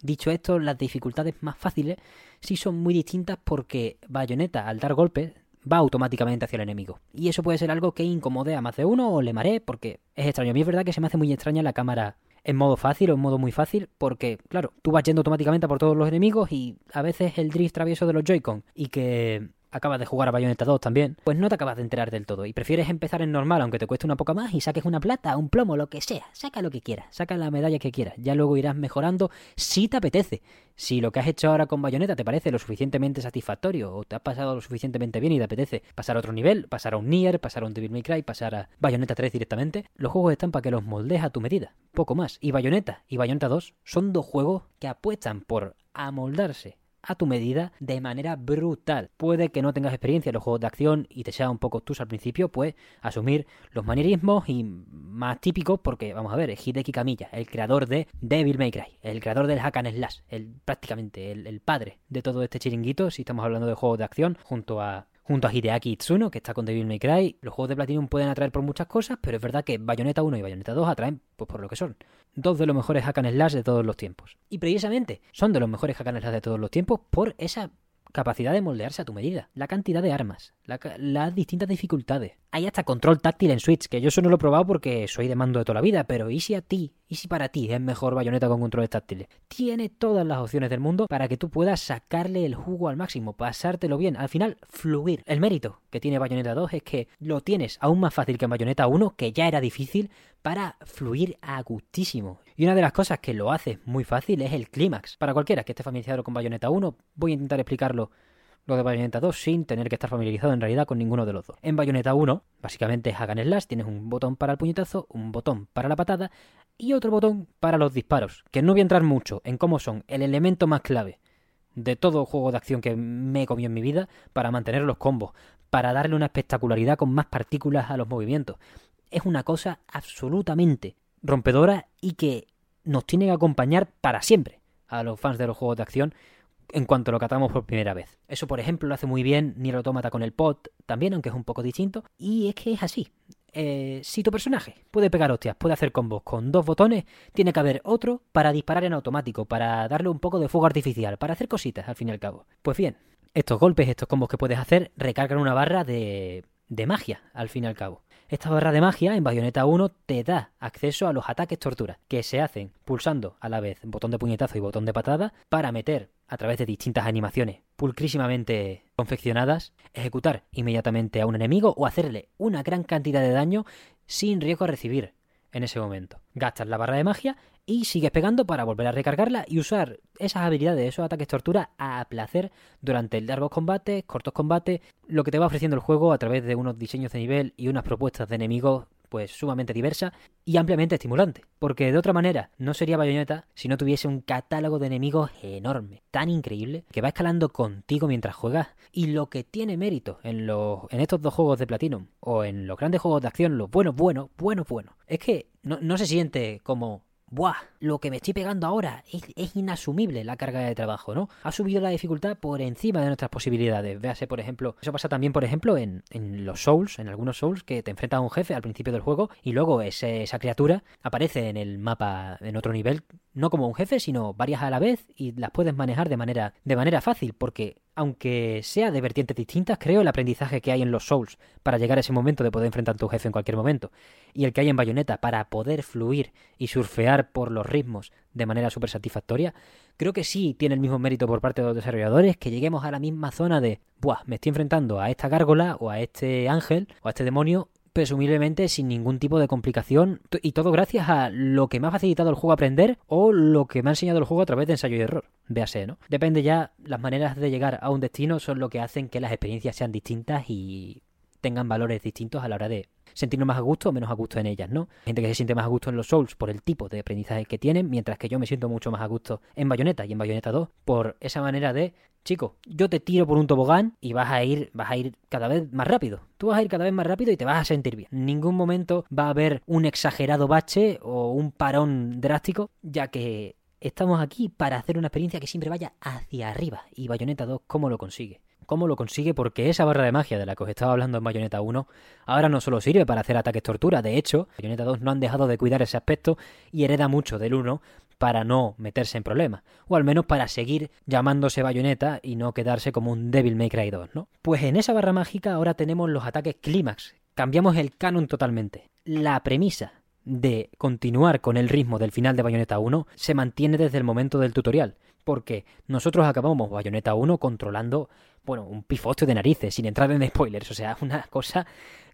Dicho esto, las dificultades más fáciles sí son muy distintas porque Bayonetta al dar golpes va automáticamente hacia el enemigo. Y eso puede ser algo que incomode a más de uno o le maree porque es extraño. A mí es verdad que se me hace muy extraña la cámara en modo fácil o en modo muy fácil porque, claro, tú vas yendo automáticamente por todos los enemigos y a veces el drift travieso de los Joy-Con y que acabas de jugar a Bayonetta 2 también, pues no te acabas de enterar del todo y prefieres empezar en normal aunque te cueste una poca más y saques una plata, un plomo, lo que sea, saca lo que quieras, saca la medalla que quieras, ya luego irás mejorando si te apetece. Si lo que has hecho ahora con Bayonetta te parece lo suficientemente satisfactorio o te has pasado lo suficientemente bien y te apetece pasar a otro nivel, pasar a un Nier, pasar a un Devil May Cry, pasar a Bayonetta 3 directamente, los juegos están para que los moldes a tu medida, poco más. Y Bayonetta y Bayonetta 2 son dos juegos que apuestan por amoldarse a tu medida de manera brutal. Puede que no tengas experiencia en los juegos de acción y te sea un poco tus al principio, pues asumir los manierismos y más típicos, porque vamos a ver, Hideki Kamiya, el creador de Devil May Cry, el creador del Hack and Slash, el, prácticamente el, el padre de todo este chiringuito, si estamos hablando de juegos de acción, junto a junto a Hideaki Itsuno, que está con Devil May Cry. Los juegos de Platinum pueden atraer por muchas cosas, pero es verdad que Bayonetta 1 y Bayonetta 2 atraen pues, por lo que son. Dos de los mejores hack and slash de todos los tiempos. Y precisamente son de los mejores hack and slash de todos los tiempos por esa capacidad de moldearse a tu medida, la cantidad de armas, las distintas dificultades. Hay hasta control táctil en Switch, que yo eso no lo he probado porque soy de mando de toda la vida, pero ¿y si a ti, y si para ti es mejor bayoneta con controles táctiles? Tiene todas las opciones del mundo para que tú puedas sacarle el jugo al máximo, pasártelo bien, al final fluir. El mérito que tiene Bayonetta 2 es que lo tienes aún más fácil que en Bayonetta 1, que ya era difícil, para fluir a gustísimo. Y una de las cosas que lo hace muy fácil es el clímax. Para cualquiera que esté familiarizado con Bayonetta 1, voy a intentar explicarlo lo de Bayonetta 2 sin tener que estar familiarizado en realidad con ninguno de los dos. En Bayonetta 1, básicamente es hagan slash, tienes un botón para el puñetazo, un botón para la patada y otro botón para los disparos, que no voy a entrar mucho en cómo son el elemento más clave de todo juego de acción que me he comido en mi vida para mantener los combos, para darle una espectacularidad con más partículas a los movimientos. Es una cosa absolutamente rompedora y que nos tiene que acompañar para siempre a los fans de los juegos de acción en cuanto lo catamos por primera vez. Eso, por ejemplo, lo hace muy bien Nier Automata con el pot, también, aunque es un poco distinto. Y es que es así. Eh, si tu personaje puede pegar hostias, puede hacer combos con dos botones, tiene que haber otro para disparar en automático, para darle un poco de fuego artificial, para hacer cositas al fin y al cabo. Pues bien, estos golpes, estos combos que puedes hacer, recargan una barra de, de magia al fin y al cabo. Esta barra de magia en Bayonetta 1 te da acceso a los ataques tortura, que se hacen pulsando a la vez botón de puñetazo y botón de patada para meter a través de distintas animaciones pulcrísimamente confeccionadas, ejecutar inmediatamente a un enemigo o hacerle una gran cantidad de daño sin riesgo a recibir en ese momento. Gastas la barra de magia y sigues pegando para volver a recargarla y usar esas habilidades, esos ataques tortura a placer durante largos combates, cortos combates, lo que te va ofreciendo el juego a través de unos diseños de nivel y unas propuestas de enemigos pues sumamente diversa y ampliamente estimulante, porque de otra manera no sería Bayonetta si no tuviese un catálogo de enemigos enorme, tan increíble, que va escalando contigo mientras juegas, y lo que tiene mérito en los en estos dos juegos de Platinum o en los grandes juegos de acción, los buenos, buenos, buenos, buenos, es que no, no se siente como ¡buah! Lo que me estoy pegando ahora es, inasumible la carga de trabajo, ¿no? Ha subido la dificultad por encima de nuestras posibilidades. Véase, por ejemplo, eso pasa también, por ejemplo, en, los Souls, en algunos Souls, que te enfrentas a un jefe al principio del juego y luego esa criatura aparece en el mapa en otro nivel, no como un jefe, sino varias a la vez y las puedes manejar de manera, de manera fácil, porque aunque sea de vertientes distintas, creo el aprendizaje que hay en los Souls para llegar a ese momento de poder enfrentar a tu jefe en cualquier momento, y el que hay en Bayonetta para poder fluir y surfear por los ritmos de manera súper satisfactoria, creo que sí tiene el mismo mérito por parte de los desarrolladores que lleguemos a la misma zona de, buah, me estoy enfrentando a esta gárgola o a este ángel o a este demonio presumiblemente sin ningún tipo de complicación y todo gracias a lo que me ha facilitado el juego aprender o lo que me ha enseñado el juego a través de ensayo y error. Véase, ¿no? Depende ya, las maneras de llegar a un destino son lo que hacen que las experiencias sean distintas y tengan valores distintos a la hora de sentirnos más a gusto o menos a gusto en ellas, ¿no? Gente que se siente más a gusto en los Souls por el tipo de aprendizaje que tienen, mientras que yo me siento mucho más a gusto en Bayonetta y en Bayonetta 2 por esa manera de chico, yo te tiro por un tobogán y vas a ir, vas a ir cada vez más rápido. Tú vas a ir cada vez más rápido y te vas a sentir bien. En ningún momento va a haber un exagerado bache o un parón drástico, ya que estamos aquí para hacer una experiencia que siempre vaya hacia arriba. Y Bayonetta 2, ¿cómo lo consigue? ¿Cómo lo consigue? Porque esa barra de magia de la que os estaba hablando en Bayonetta 1 ahora no solo sirve para hacer ataques tortura, de hecho, Bayonetta 2 no han dejado de cuidar ese aspecto y hereda mucho del 1 para no meterse en problemas, o al menos para seguir llamándose Bayonetta y no quedarse como un Devil May Cry 2, ¿no? Pues en esa barra mágica ahora tenemos los ataques clímax, cambiamos el canon totalmente. La premisa de continuar con el ritmo del final de Bayonetta 1 se mantiene desde el momento del tutorial, porque nosotros acabamos Bayonetta 1 controlando, bueno, un pifostio de narices, sin entrar en spoilers, o sea, una cosa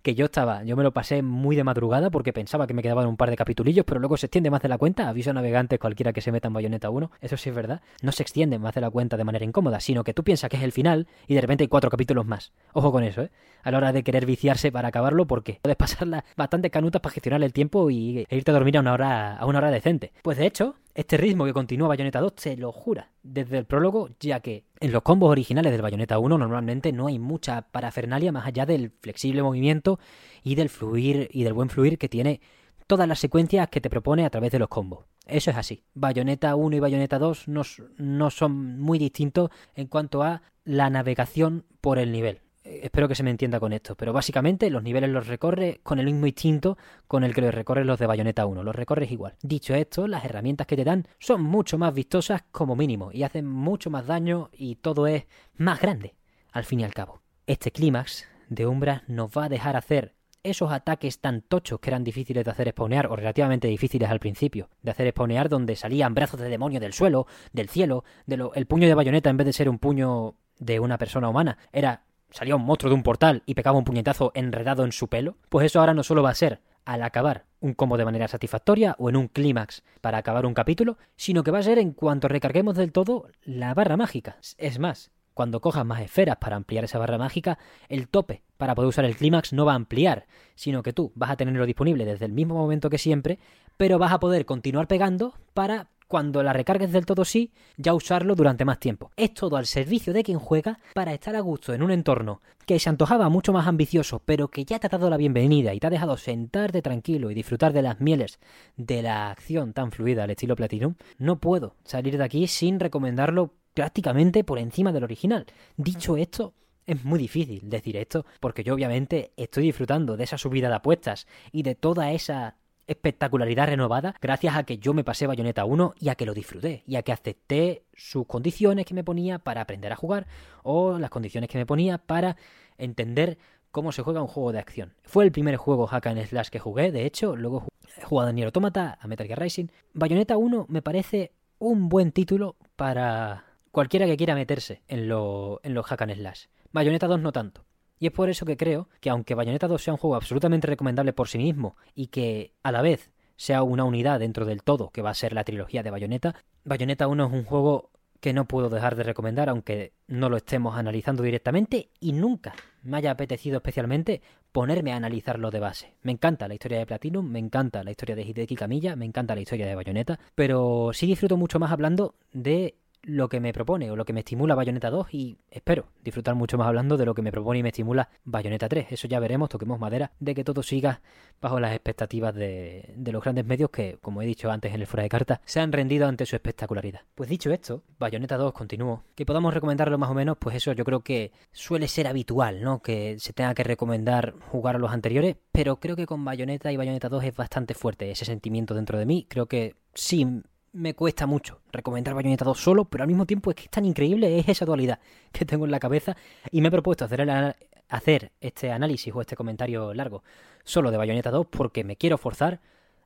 que yo estaba, yo me lo pasé muy de madrugada porque pensaba que me quedaban un par de capitulillos, pero luego se extiende más de la cuenta, aviso a navegantes cualquiera que se meta en Bayonetta 1, eso sí es verdad, no se extiende más de la cuenta de manera incómoda, sino que tú piensas que es el final y de repente hay cuatro capítulos más. Ojo con eso, ¿eh? A la hora de querer viciarse para acabarlo, porque puedes pasarla bastante canutas para gestionar el tiempo y e irte a dormir a una hora, a una hora decente. Pues de hecho, este ritmo que continúa Bayonetta 2 se lo jura desde el prólogo, ya que en los combos originales del Bayonetta 1 normalmente no hay mucha parafernalia más allá del flexible movimiento y del fluir y del buen fluir que tiene todas las secuencias que te propone a través de los combos. Eso es así. Bayonetta 1 y Bayonetta 2 no, no son muy distintos en cuanto a la navegación por el nivel espero que se me entienda con esto, pero básicamente los niveles los recorre con el mismo instinto con el que los recorres los de Bayonetta 1, los recorres igual. Dicho esto, las herramientas que te dan son mucho más vistosas como mínimo y hacen mucho más daño y todo es más grande, al fin y al cabo. Este clímax de Umbra nos va a dejar hacer esos ataques tan tochos que eran difíciles de hacer spawnear o relativamente difíciles al principio, de hacer spawnear donde salían brazos de demonio del suelo, del cielo, de lo, el puño de bayoneta en vez de ser un puño de una persona humana, era salía un monstruo de un portal y pegaba un puñetazo enredado en su pelo, pues eso ahora no solo va a ser al acabar un combo de manera satisfactoria o en un clímax para acabar un capítulo, sino que va a ser en cuanto recarguemos del todo la barra mágica. Es más, cuando cojas más esferas para ampliar esa barra mágica, el tope para poder usar el clímax no va a ampliar, sino que tú vas a tenerlo disponible desde el mismo momento que siempre, pero vas a poder continuar pegando para cuando la recargues del todo sí, ya usarlo durante más tiempo. Es todo al servicio de quien juega para estar a gusto en un entorno que se antojaba mucho más ambicioso, pero que ya te ha dado la bienvenida y te ha dejado sentarte tranquilo y disfrutar de las mieles de la acción tan fluida al estilo Platinum. No puedo salir de aquí sin recomendarlo prácticamente por encima del original. Dicho esto, es muy difícil decir esto, porque yo obviamente estoy disfrutando de esa subida de apuestas y de toda esa espectacularidad renovada gracias a que yo me pasé Bayonetta 1 y a que lo disfruté y a que acepté sus condiciones que me ponía para aprender a jugar o las condiciones que me ponía para entender cómo se juega un juego de acción. Fue el primer juego hack and slash que jugué, de hecho, luego he jugado a Nier Automata, a Metal Gear Rising. Bayonetta 1 me parece un buen título para cualquiera que quiera meterse en, lo, en los hack and slash. Bayonetta 2 no tanto. Y es por eso que creo que aunque Bayonetta 2 sea un juego absolutamente recomendable por sí mismo y que a la vez sea una unidad dentro del todo que va a ser la trilogía de Bayonetta, Bayonetta 1 es un juego que no puedo dejar de recomendar aunque no lo estemos analizando directamente y nunca me haya apetecido especialmente ponerme a analizarlo de base. Me encanta la historia de Platinum, me encanta la historia de Hideki Kamiya, me encanta la historia de Bayonetta, pero sí disfruto mucho más hablando de lo que me propone o lo que me estimula Bayonetta 2 y espero disfrutar mucho más hablando de lo que me propone y me estimula Bayonetta 3. Eso ya veremos, toquemos madera, de que todo siga bajo las expectativas de, de los grandes medios que, como he dicho antes en el fuera de carta, se han rendido ante su espectacularidad. Pues dicho esto, Bayonetta 2 continúo. Que podamos recomendarlo más o menos, pues eso yo creo que suele ser habitual, ¿no? Que se tenga que recomendar jugar a los anteriores, pero creo que con Bayonetta y Bayonetta 2 es bastante fuerte ese sentimiento dentro de mí. Creo que sí me cuesta mucho recomendar Bayonetta 2 solo, pero al mismo tiempo es que es tan increíble, es esa dualidad que tengo en la cabeza y me he propuesto hacer, el, hacer este análisis o este comentario largo solo de Bayonetta 2 porque me quiero forzar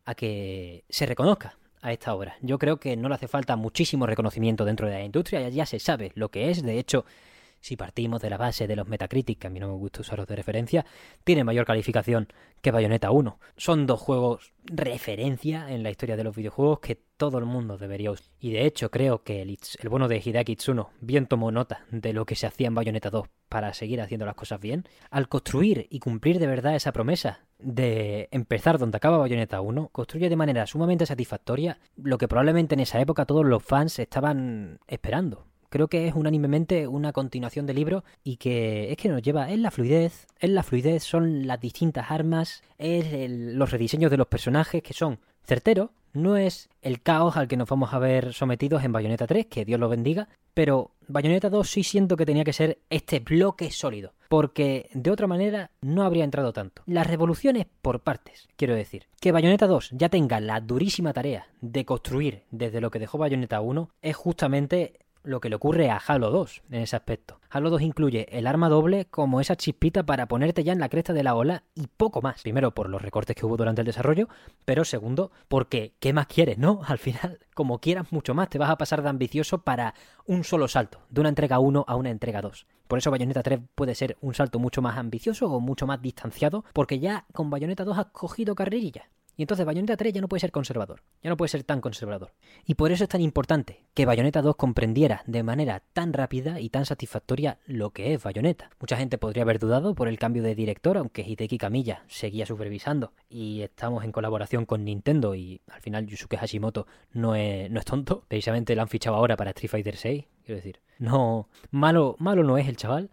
a que se reconozca a esta obra. Yo creo que no le hace falta muchísimo reconocimiento dentro de la industria, ya se sabe lo que es, de hecho si partimos de la base de los Metacritic, que a mí no me gusta usarlos de referencia, tiene mayor calificación que Bayonetta 1. Son dos juegos referencia en la historia de los videojuegos que todo el mundo debería usar. Y de hecho creo que el, el bueno de Hideaki Tsuno bien tomó nota de lo que se hacía en Bayonetta 2 para seguir haciendo las cosas bien. Al construir y cumplir de verdad esa promesa de empezar donde acaba Bayonetta 1, construye de manera sumamente satisfactoria lo que probablemente en esa época todos los fans estaban esperando creo que es unánimemente una continuación del libro y que es que nos lleva, es la fluidez, es la fluidez, son las distintas armas, es los rediseños de los personajes que son certeros, no es el caos al que nos vamos a ver sometidos en Bayonetta 3, que Dios lo bendiga, pero Bayonetta 2 sí siento que tenía que ser este bloque sólido, porque de otra manera no habría entrado tanto. Las revoluciones por partes, quiero decir. Que Bayonetta 2 ya tenga la durísima tarea de construir desde lo que dejó Bayonetta 1 es justamente lo que le ocurre a Halo 2 en ese aspecto. Halo 2 incluye el arma doble como esa chispita para ponerte ya en la cresta de la ola y poco más. Primero por los recortes que hubo durante el desarrollo, pero segundo porque ¿qué más quieres, no? Al final, como quieras mucho más, te vas a pasar de ambicioso para un solo salto, de una entrega 1 a una entrega 2. Por eso Bayonetta 3 puede ser un salto mucho más ambicioso o mucho más distanciado, porque ya con Bayonetta 2 has cogido carrerilla. Y entonces Bayonetta 3 ya no puede ser conservador, ya no puede ser tan conservador. Y por eso es tan importante que Bayonetta 2 comprendiera de manera tan rápida y tan satisfactoria lo que es Bayonetta. Mucha gente podría haber dudado por el cambio de director, aunque Hideki Kamiya seguía supervisando y estamos en colaboración con Nintendo y al final Yusuke Hashimoto no es, tonto. Precisamente lo han fichado ahora para Street Fighter 6, quiero decir. No, malo, malo no es el chaval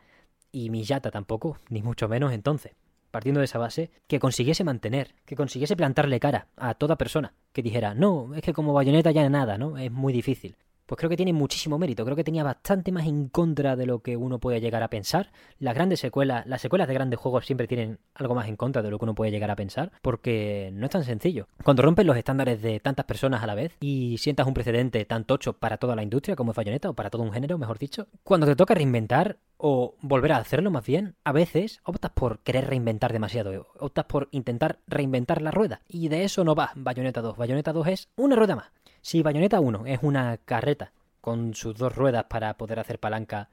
y Miyata tampoco, ni mucho menos entonces partiendo de esa base, que consiguiese mantener, que consiguiese plantarle cara a toda persona que dijera, no, es que como bayoneta ya nada, ¿no? Es muy difícil pues creo que tiene muchísimo mérito. Creo que tenía bastante más en contra de lo que uno puede llegar a pensar. Las grandes secuelas, las secuelas de grandes juegos siempre tienen algo más en contra de lo que uno puede llegar a pensar, porque no es tan sencillo. Cuando rompes los estándares de tantas personas a la vez y sientas un precedente tan tocho para toda la industria como es Bayonetta o para todo un género, mejor dicho, cuando te toca reinventar o volver a hacerlo más bien, a veces optas por querer reinventar demasiado, optas por intentar reinventar la rueda. Y de eso no va Bayonetta 2. Bayonetta 2 es una rueda más. Si Bayonetta 1 es una carreta con sus dos ruedas para poder hacer palanca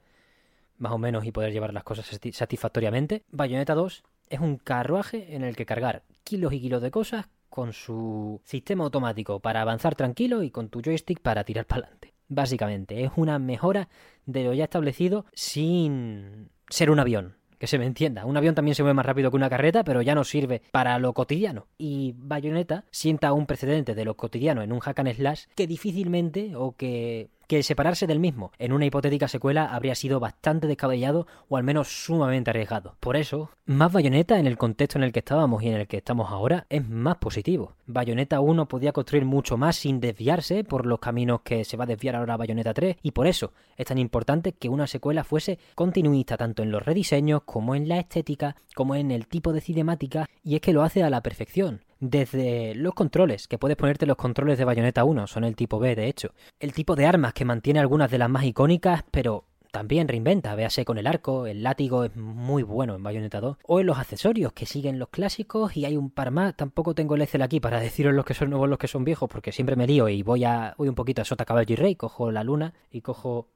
más o menos y poder llevar las cosas satisfactoriamente, Bayonetta 2 es un carruaje en el que cargar kilos y kilos de cosas con su sistema automático para avanzar tranquilo y con tu joystick para tirar para adelante. Básicamente, es una mejora de lo ya establecido sin ser un avión. Que se me entienda, un avión también se mueve más rápido que una carreta, pero ya no sirve para lo cotidiano. Y Bayonetta sienta un precedente de lo cotidiano en un hack and slash que difícilmente o que que separarse del mismo en una hipotética secuela habría sido bastante descabellado o al menos sumamente arriesgado. Por eso, más Bayonetta en el contexto en el que estábamos y en el que estamos ahora es más positivo. Bayonetta 1 podía construir mucho más sin desviarse por los caminos que se va a desviar ahora Bayonetta 3 y por eso es tan importante que una secuela fuese continuista tanto en los rediseños como en la estética como en el tipo de cinemática y es que lo hace a la perfección desde los controles, que puedes ponerte los controles de Bayonetta 1, son el tipo B de hecho. El tipo de armas que mantiene algunas de las más icónicas, pero también reinventa, véase con el arco, el látigo es muy bueno en Bayonetta 2, o en los accesorios que siguen los clásicos y hay un par más, tampoco tengo el Excel aquí para deciros los que son nuevos, los que son viejos, porque siempre me lío y voy a voy un poquito a Sota Caballo y Rey, cojo la luna y cojo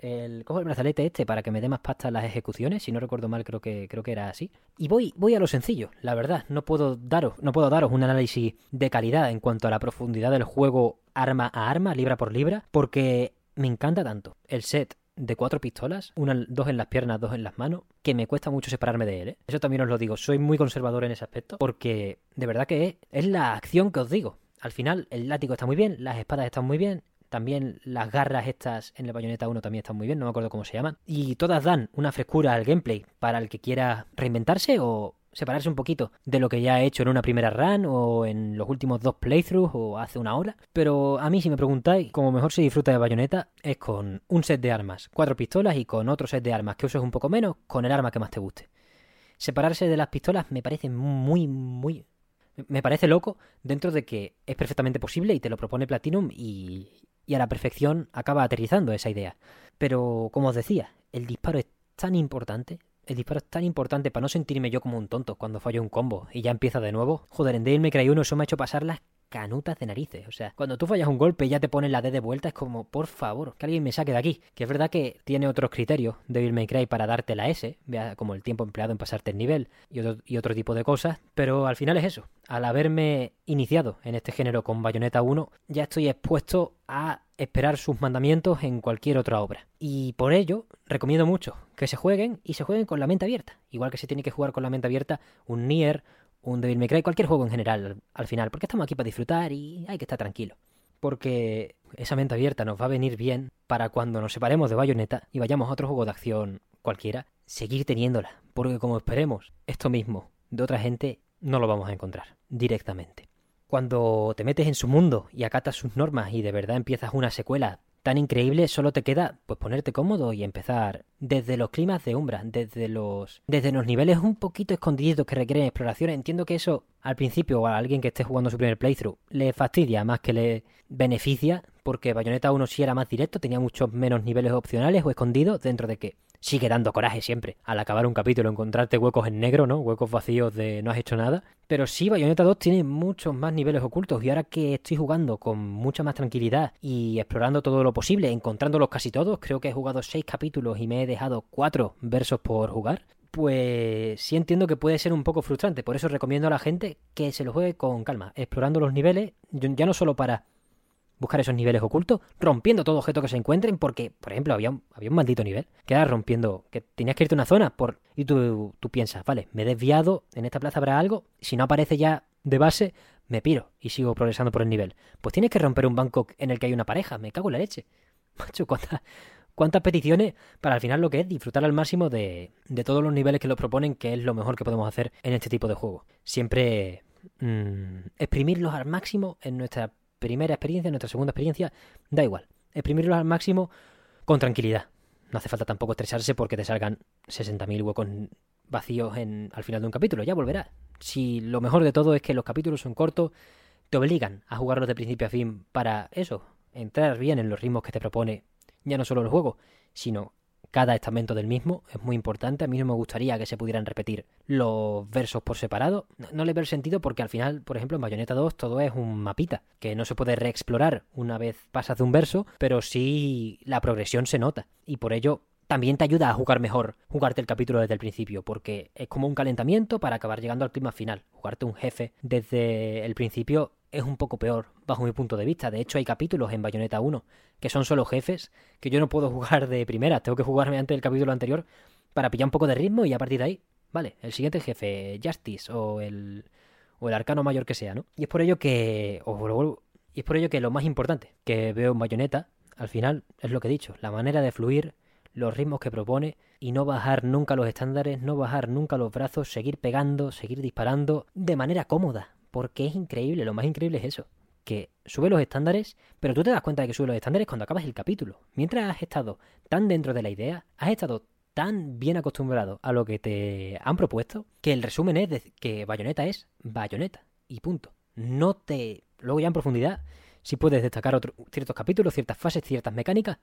el, cojo el brazalete este para que me dé más pasta las ejecuciones, si no recuerdo mal creo que, creo que era así. Y voy, voy a lo sencillo, la verdad, no puedo daros, no puedo daros un análisis de calidad en cuanto a la profundidad del juego arma a arma, libra por libra, porque me encanta tanto el set de cuatro pistolas, dos en las piernas, dos en las manos, que me cuesta mucho separarme de él. ¿eh? Eso también os lo digo, soy muy conservador en ese aspecto, porque de verdad que es, es la acción que os digo. Al final el látigo está muy bien, las espadas están muy bien, también las garras estas en el Bayonetta 1 también están muy bien, no me acuerdo cómo se llaman. Y todas dan una frescura al gameplay para el que quiera reinventarse o separarse un poquito de lo que ya ha hecho en una primera run o en los últimos dos playthroughs o hace una hora. Pero a mí si me preguntáis, como mejor se disfruta de Bayonetta es con un set de armas, cuatro pistolas y con otro set de armas que uses un poco menos con el arma que más te guste. Separarse de las pistolas me parece muy, muy... Me parece loco dentro de que es perfectamente posible y te lo propone Platinum y, y a la perfección acaba aterrizando esa idea. Pero, como os decía, el disparo es tan importante, el disparo es tan importante para no sentirme yo como un tonto cuando fallo un combo y ya empieza de nuevo. Joder, en Devil May Cry 1 eso me ha hecho pasar las canutas de narices. O sea, cuando tú fallas un golpe y ya te ponen la D de vuelta, es como, por favor, que alguien me saque de aquí. Que es verdad que tiene otros criterios Devil May Cry para darte la S, vea como el tiempo empleado en pasarte el nivel y otro, y otro tipo de cosas, pero al final es eso. Al haberme iniciado en este género con Bayonetta 1, ya estoy expuesto a esperar sus mandamientos en cualquier otra obra. Y por ello, recomiendo mucho que se jueguen y se jueguen con la mente abierta. Igual que se tiene que jugar con la mente abierta un Nier, un Devil May Cry, cualquier juego en general al final, porque estamos aquí para disfrutar y hay que estar tranquilo. Porque esa mente abierta nos va a venir bien para cuando nos separemos de Bayonetta y vayamos a otro juego de acción cualquiera, seguir teniéndola. Porque como esperemos esto mismo de otra gente, no lo vamos a encontrar directamente. Cuando te metes en su mundo y acatas sus normas y de verdad empiezas una secuela tan increíble, solo te queda pues ponerte cómodo y empezar desde los climas de Umbra, desde los desde los niveles un poquito escondidos que requieren exploración. Entiendo que eso al principio o a alguien que esté jugando su primer playthrough le fastidia más que le beneficia, porque Bayonetta 1 sí era más directo, tenía muchos menos niveles opcionales o escondidos dentro de que sigue dando coraje siempre al acabar un capítulo, encontrarte huecos en negro, ¿no? Huecos vacíos de no has hecho nada. Pero sí, Bayonetta 2 tiene muchos más niveles ocultos y ahora que estoy jugando con mucha más tranquilidad y explorando todo lo posible, encontrándolos casi todos, creo que he jugado 6 capítulos y me he dejado 4 versos por jugar, pues sí entiendo que puede ser un poco frustrante. Por eso recomiendo a la gente que se lo juegue con calma, explorando los niveles, ya no solo para buscar esos niveles ocultos, rompiendo todo objeto que se encuentren, porque, por ejemplo, había un, había un maldito nivel que era rompiendo, que tenías que irte a una zona por, y tú, tú piensas, vale, me he desviado, en esta plaza habrá algo, si no aparece ya de base, me piro y sigo progresando por el nivel. Pues tienes que romper un banco en el que hay una pareja, me cago en la leche. Macho, ¿cuántas, cuántas peticiones para al final lo que es disfrutar al máximo de, de todos los niveles que nos proponen, que es lo mejor que podemos hacer en este tipo de juego. Siempre mmm, exprimirlos al máximo en nuestra primera experiencia, nuestra segunda experiencia, da igual. Exprimirlos al máximo con tranquilidad. No hace falta tampoco estresarse porque te salgan 60.000 huecos vacíos en, al final de un capítulo. Ya volverá. Si lo mejor de todo es que los capítulos son cortos, te obligan a jugarlos de principio a fin para eso, entrar bien en los ritmos que te propone ya no solo el juego, sino cada estamento del mismo es muy importante. A mí no me gustaría que se pudieran repetir los versos por separado. No, le veo el sentido porque al final, por ejemplo, en Bayonetta 2 todo es un mapita que no se puede reexplorar una vez pasas de un verso, pero sí la progresión se nota. Y por ello también te ayuda a jugar mejor, jugarte el capítulo desde el principio, porque es como un calentamiento para acabar llegando al clima final. Jugarte un jefe desde el principio es un poco peor, bajo mi punto de vista. De hecho, hay capítulos en Bayonetta 1 que son solo jefes, que yo no puedo jugar de primera, tengo que jugarme antes del capítulo anterior para pillar un poco de ritmo y a partir de ahí, vale, el siguiente jefe, Justice o el, o el arcano mayor que sea, ¿no? Y es por ello que, os vuelvo- y es por ello que lo más importante que veo en Bayonetta, al final, es lo que he dicho, la manera de fluir, los ritmos que propone y no bajar nunca los estándares, no bajar nunca los brazos, seguir pegando, seguir disparando de manera cómoda, porque es increíble, lo más increíble es eso, que sube los estándares, pero tú te das cuenta de que sube los estándares cuando acabas el capítulo. Mientras has estado tan dentro de la idea, has estado tan bien acostumbrado a lo que te han propuesto, que el resumen es que Bayonetta es Bayonetta y punto. No te... Luego ya en profundidad, si puedes destacar otro- ciertos capítulos, ciertas fases, ciertas mecánicas,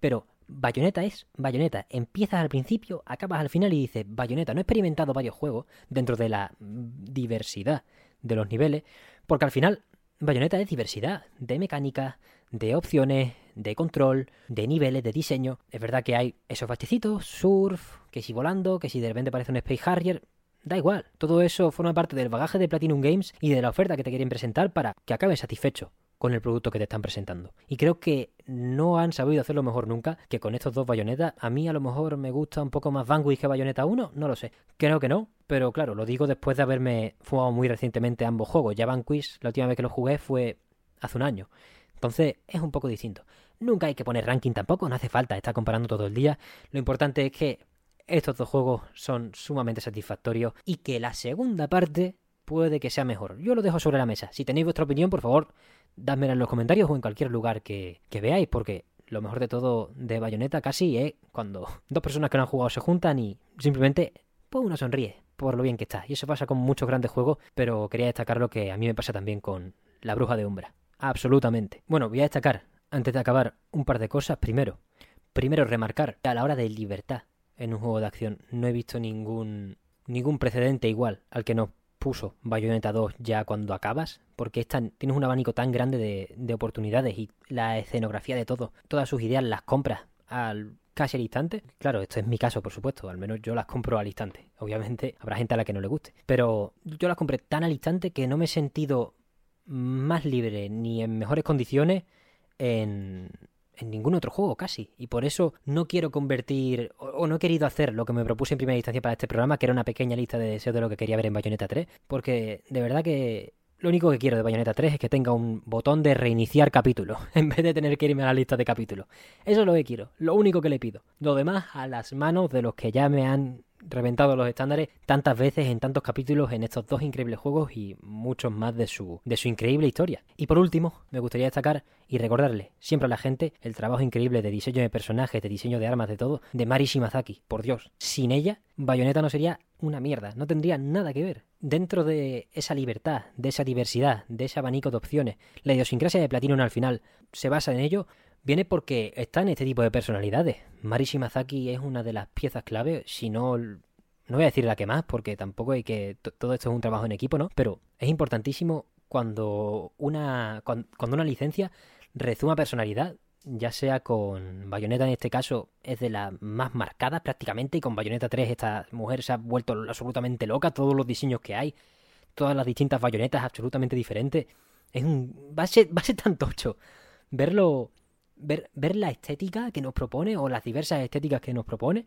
pero Bayonetta es Bayonetta. Empiezas al principio, acabas al final y dices Bayonetta. No he experimentado varios juegos dentro de la diversidad de los niveles, porque al final Bayonetta es diversidad de mecánicas, de opciones, de control, de niveles, de diseño. Es verdad que hay esos bachecitos, surf, que si volando, que si de repente parece un Space Harrier. Da igual, todo eso forma parte del bagaje de Platinum Games y de la oferta que te quieren presentar para que acabes satisfecho con el producto que te están presentando. Y creo que no han sabido hacerlo mejor nunca que con estos dos bayonetas. A mí a lo mejor me gusta un poco más Vanquish que Bayonetta 1, no lo sé. Creo que no, pero claro, lo digo después de haberme jugado muy recientemente ambos juegos. Ya Vanquish, la última vez que lo jugué fue hace un año. Entonces es un poco distinto. Nunca hay que poner ranking tampoco, no hace falta estar comparando todo el día. Lo importante es que estos dos juegos son sumamente satisfactorios y que la segunda parte puede que sea mejor. Yo lo dejo sobre la mesa. Si tenéis vuestra opinión, por favor, dádmela en los comentarios o en cualquier lugar que, que veáis, porque lo mejor de todo de Bayonetta casi es cuando dos personas que no han jugado se juntan y simplemente pues uno sonríe por lo bien que está. Y eso pasa con muchos grandes juegos, pero quería destacar lo que a mí me pasa también con La Bruja de Umbra. Absolutamente. Bueno, voy a destacar, antes de acabar, un par de cosas. Primero, primero remarcar que a la hora de libertad en un juego de acción no he visto ningún ningún precedente igual al que nos puso Bayonetta 2 ya cuando acabas, porque es tienes un abanico tan grande de, de oportunidades y la escenografía de todo, todas sus ideas las compras al casi al instante. Claro, esto es mi caso, por supuesto, al menos yo las compro al instante. Obviamente habrá gente a la que no le guste, pero yo las compré tan al instante que no me he sentido más libre ni en mejores condiciones en, en ningún otro juego casi. Y por eso no quiero convertir, o, no he querido hacer lo que me propuse en primera instancia para este programa, que era una pequeña lista de deseos de lo que quería ver en Bayonetta 3, porque de verdad que lo único que quiero de Bayonetta 3 es que tenga un botón de reiniciar capítulo, en vez de tener que irme a la lista de capítulos. Eso es lo que quiero, lo único que le pido. Lo demás a las manos de los que ya me han reventado los estándares tantas veces en tantos capítulos en estos dos increíbles juegos y muchos más de su, de su increíble historia. Y por último, me gustaría destacar y recordarle siempre a la gente el trabajo increíble de diseño de personajes, de diseño de armas, de todo, de Mari Shimazaki. Por Dios, sin ella, Bayonetta no sería una mierda, no tendría nada que ver. Dentro de esa libertad, de esa diversidad, de ese abanico de opciones, la idiosincrasia de Platinum al final se basa en ello, viene porque está en este tipo de personalidades. Mari Shimazaki es una de las piezas clave, si no no voy a decir la que más, porque tampoco hay que. Todo esto es un trabajo en equipo, ¿no? Pero es importantísimo cuando una. cuan- Cuando una licencia rezuma personalidad, ya sea con Bayonetta en este caso, es de las más marcadas prácticamente, y con Bayonetta 3 esta mujer se ha vuelto absolutamente loca, todos los diseños que hay, todas las distintas bayonetas absolutamente diferentes. Es un. va a ser, va a ser tan tocho verlo. Ver, ver la estética que nos propone, o las diversas estéticas que nos propone,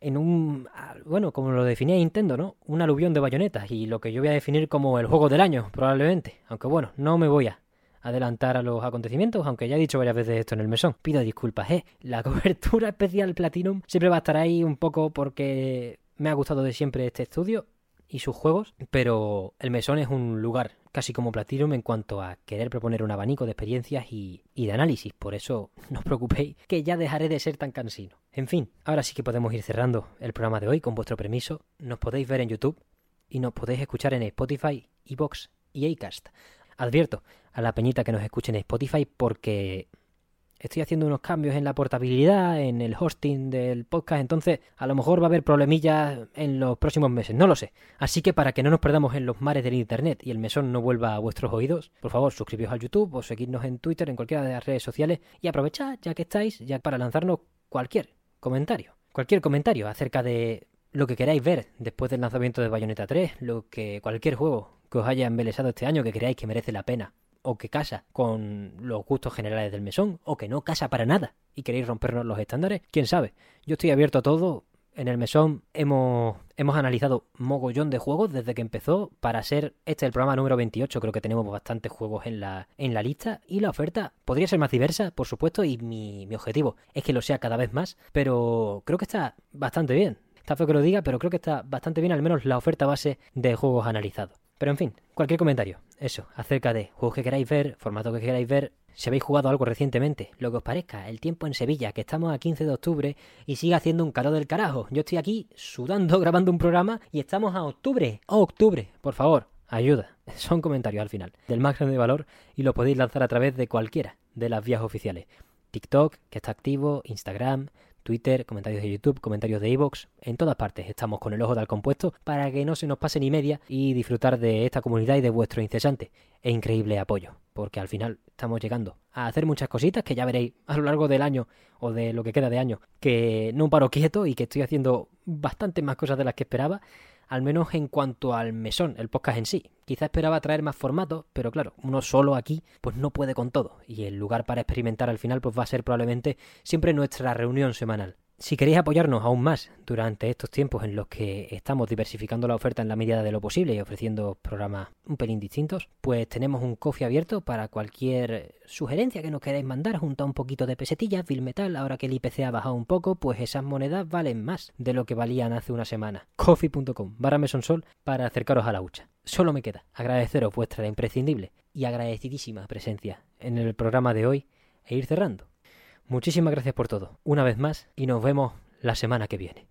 en un, bueno, como lo definía Nintendo, ¿no? Un aluvión de bayonetas y lo que yo voy a definir como el juego del año, probablemente. Aunque bueno, no me voy a adelantar a los acontecimientos, aunque ya he dicho varias veces esto en el mesón. Pido disculpas, ¿eh? La cobertura especial Platinum siempre va a estar ahí un poco porque me ha gustado de siempre este estudio y sus juegos, pero el mesón es un lugar casi como Platinum en cuanto a querer proponer un abanico de experiencias y, de análisis, por eso no os preocupéis que ya dejaré de ser tan cansino. En fin, ahora sí que podemos ir cerrando el programa de hoy con vuestro permiso, nos podéis ver en YouTube y nos podéis escuchar en Spotify, Evox y Acast. Advierto a la peñita que nos escuche en Spotify porque estoy haciendo unos cambios en la portabilidad, en el hosting del podcast, entonces a lo mejor va a haber problemillas en los próximos meses, no lo sé. Así que para que no nos perdamos en los mares del internet y el mesón no vuelva a vuestros oídos, por favor suscribíos al YouTube o seguidnos en Twitter, en cualquiera de las redes sociales y aprovechad ya que estáis, ya para lanzarnos cualquier comentario. Cualquier comentario acerca de lo que queráis ver después del lanzamiento de Bayonetta 3, lo que cualquier juego que os haya embelesado este año que creáis que merece la pena o que casa con los gustos generales del mesón o que no casa para nada y queréis rompernos los estándares, quién sabe. Yo estoy abierto a todo. En el mesón hemos, hemos analizado mogollón de juegos desde que empezó. Para ser este el programa número 28, creo que tenemos bastantes juegos en la, en la lista. Y la oferta podría ser más diversa, por supuesto, y mi, mi objetivo es que lo sea cada vez más. Pero creo que está bastante bien. Está feo que lo diga, pero creo que está bastante bien, al menos la oferta base de juegos analizados. Pero en fin, cualquier comentario, eso, acerca de juegos que queráis ver, formato que queráis ver, si habéis jugado algo recientemente, lo que os parezca, el tiempo en Sevilla, que estamos a 15 de octubre y sigue haciendo un calor del carajo. Yo estoy aquí sudando, grabando un programa y estamos a octubre. ¡Oh, octubre! Por favor, ayuda. Son comentarios al final, del máximo de valor y lo podéis lanzar a través de cualquiera de las vías oficiales. TikTok, que está activo, Instagram, Twitter, comentarios de YouTube, comentarios de Evox, en todas partes estamos con el ojo del compuesto para que no se nos pase ni media y disfrutar de esta comunidad y de vuestro incesante e increíble apoyo, porque al final estamos llegando a hacer muchas cositas que ya veréis a lo largo del año o de lo que queda de año, que no paro quieto y que estoy haciendo bastante más cosas de las que esperaba al menos en cuanto al mesón, el podcast en sí. Quizá esperaba traer más formatos, pero claro, uno solo aquí pues no puede con todo y el lugar para experimentar al final pues va a ser probablemente siempre nuestra reunión semanal. Si queréis apoyarnos aún más durante estos tiempos en los que estamos diversificando la oferta en la medida de lo posible y ofreciendo programas un pelín distintos, pues tenemos un coffee abierto para cualquier sugerencia que nos queráis mandar junto a un poquito de pesetillas, Bill ahora que el IPC ha bajado un poco, pues esas monedas valen más de lo que valían hace una semana. coffee.com barra para acercaros a la hucha. Solo me queda agradeceros vuestra imprescindible y agradecidísima presencia en el programa de hoy e ir cerrando. Muchísimas gracias por todo, una vez más, y nos vemos la semana que viene.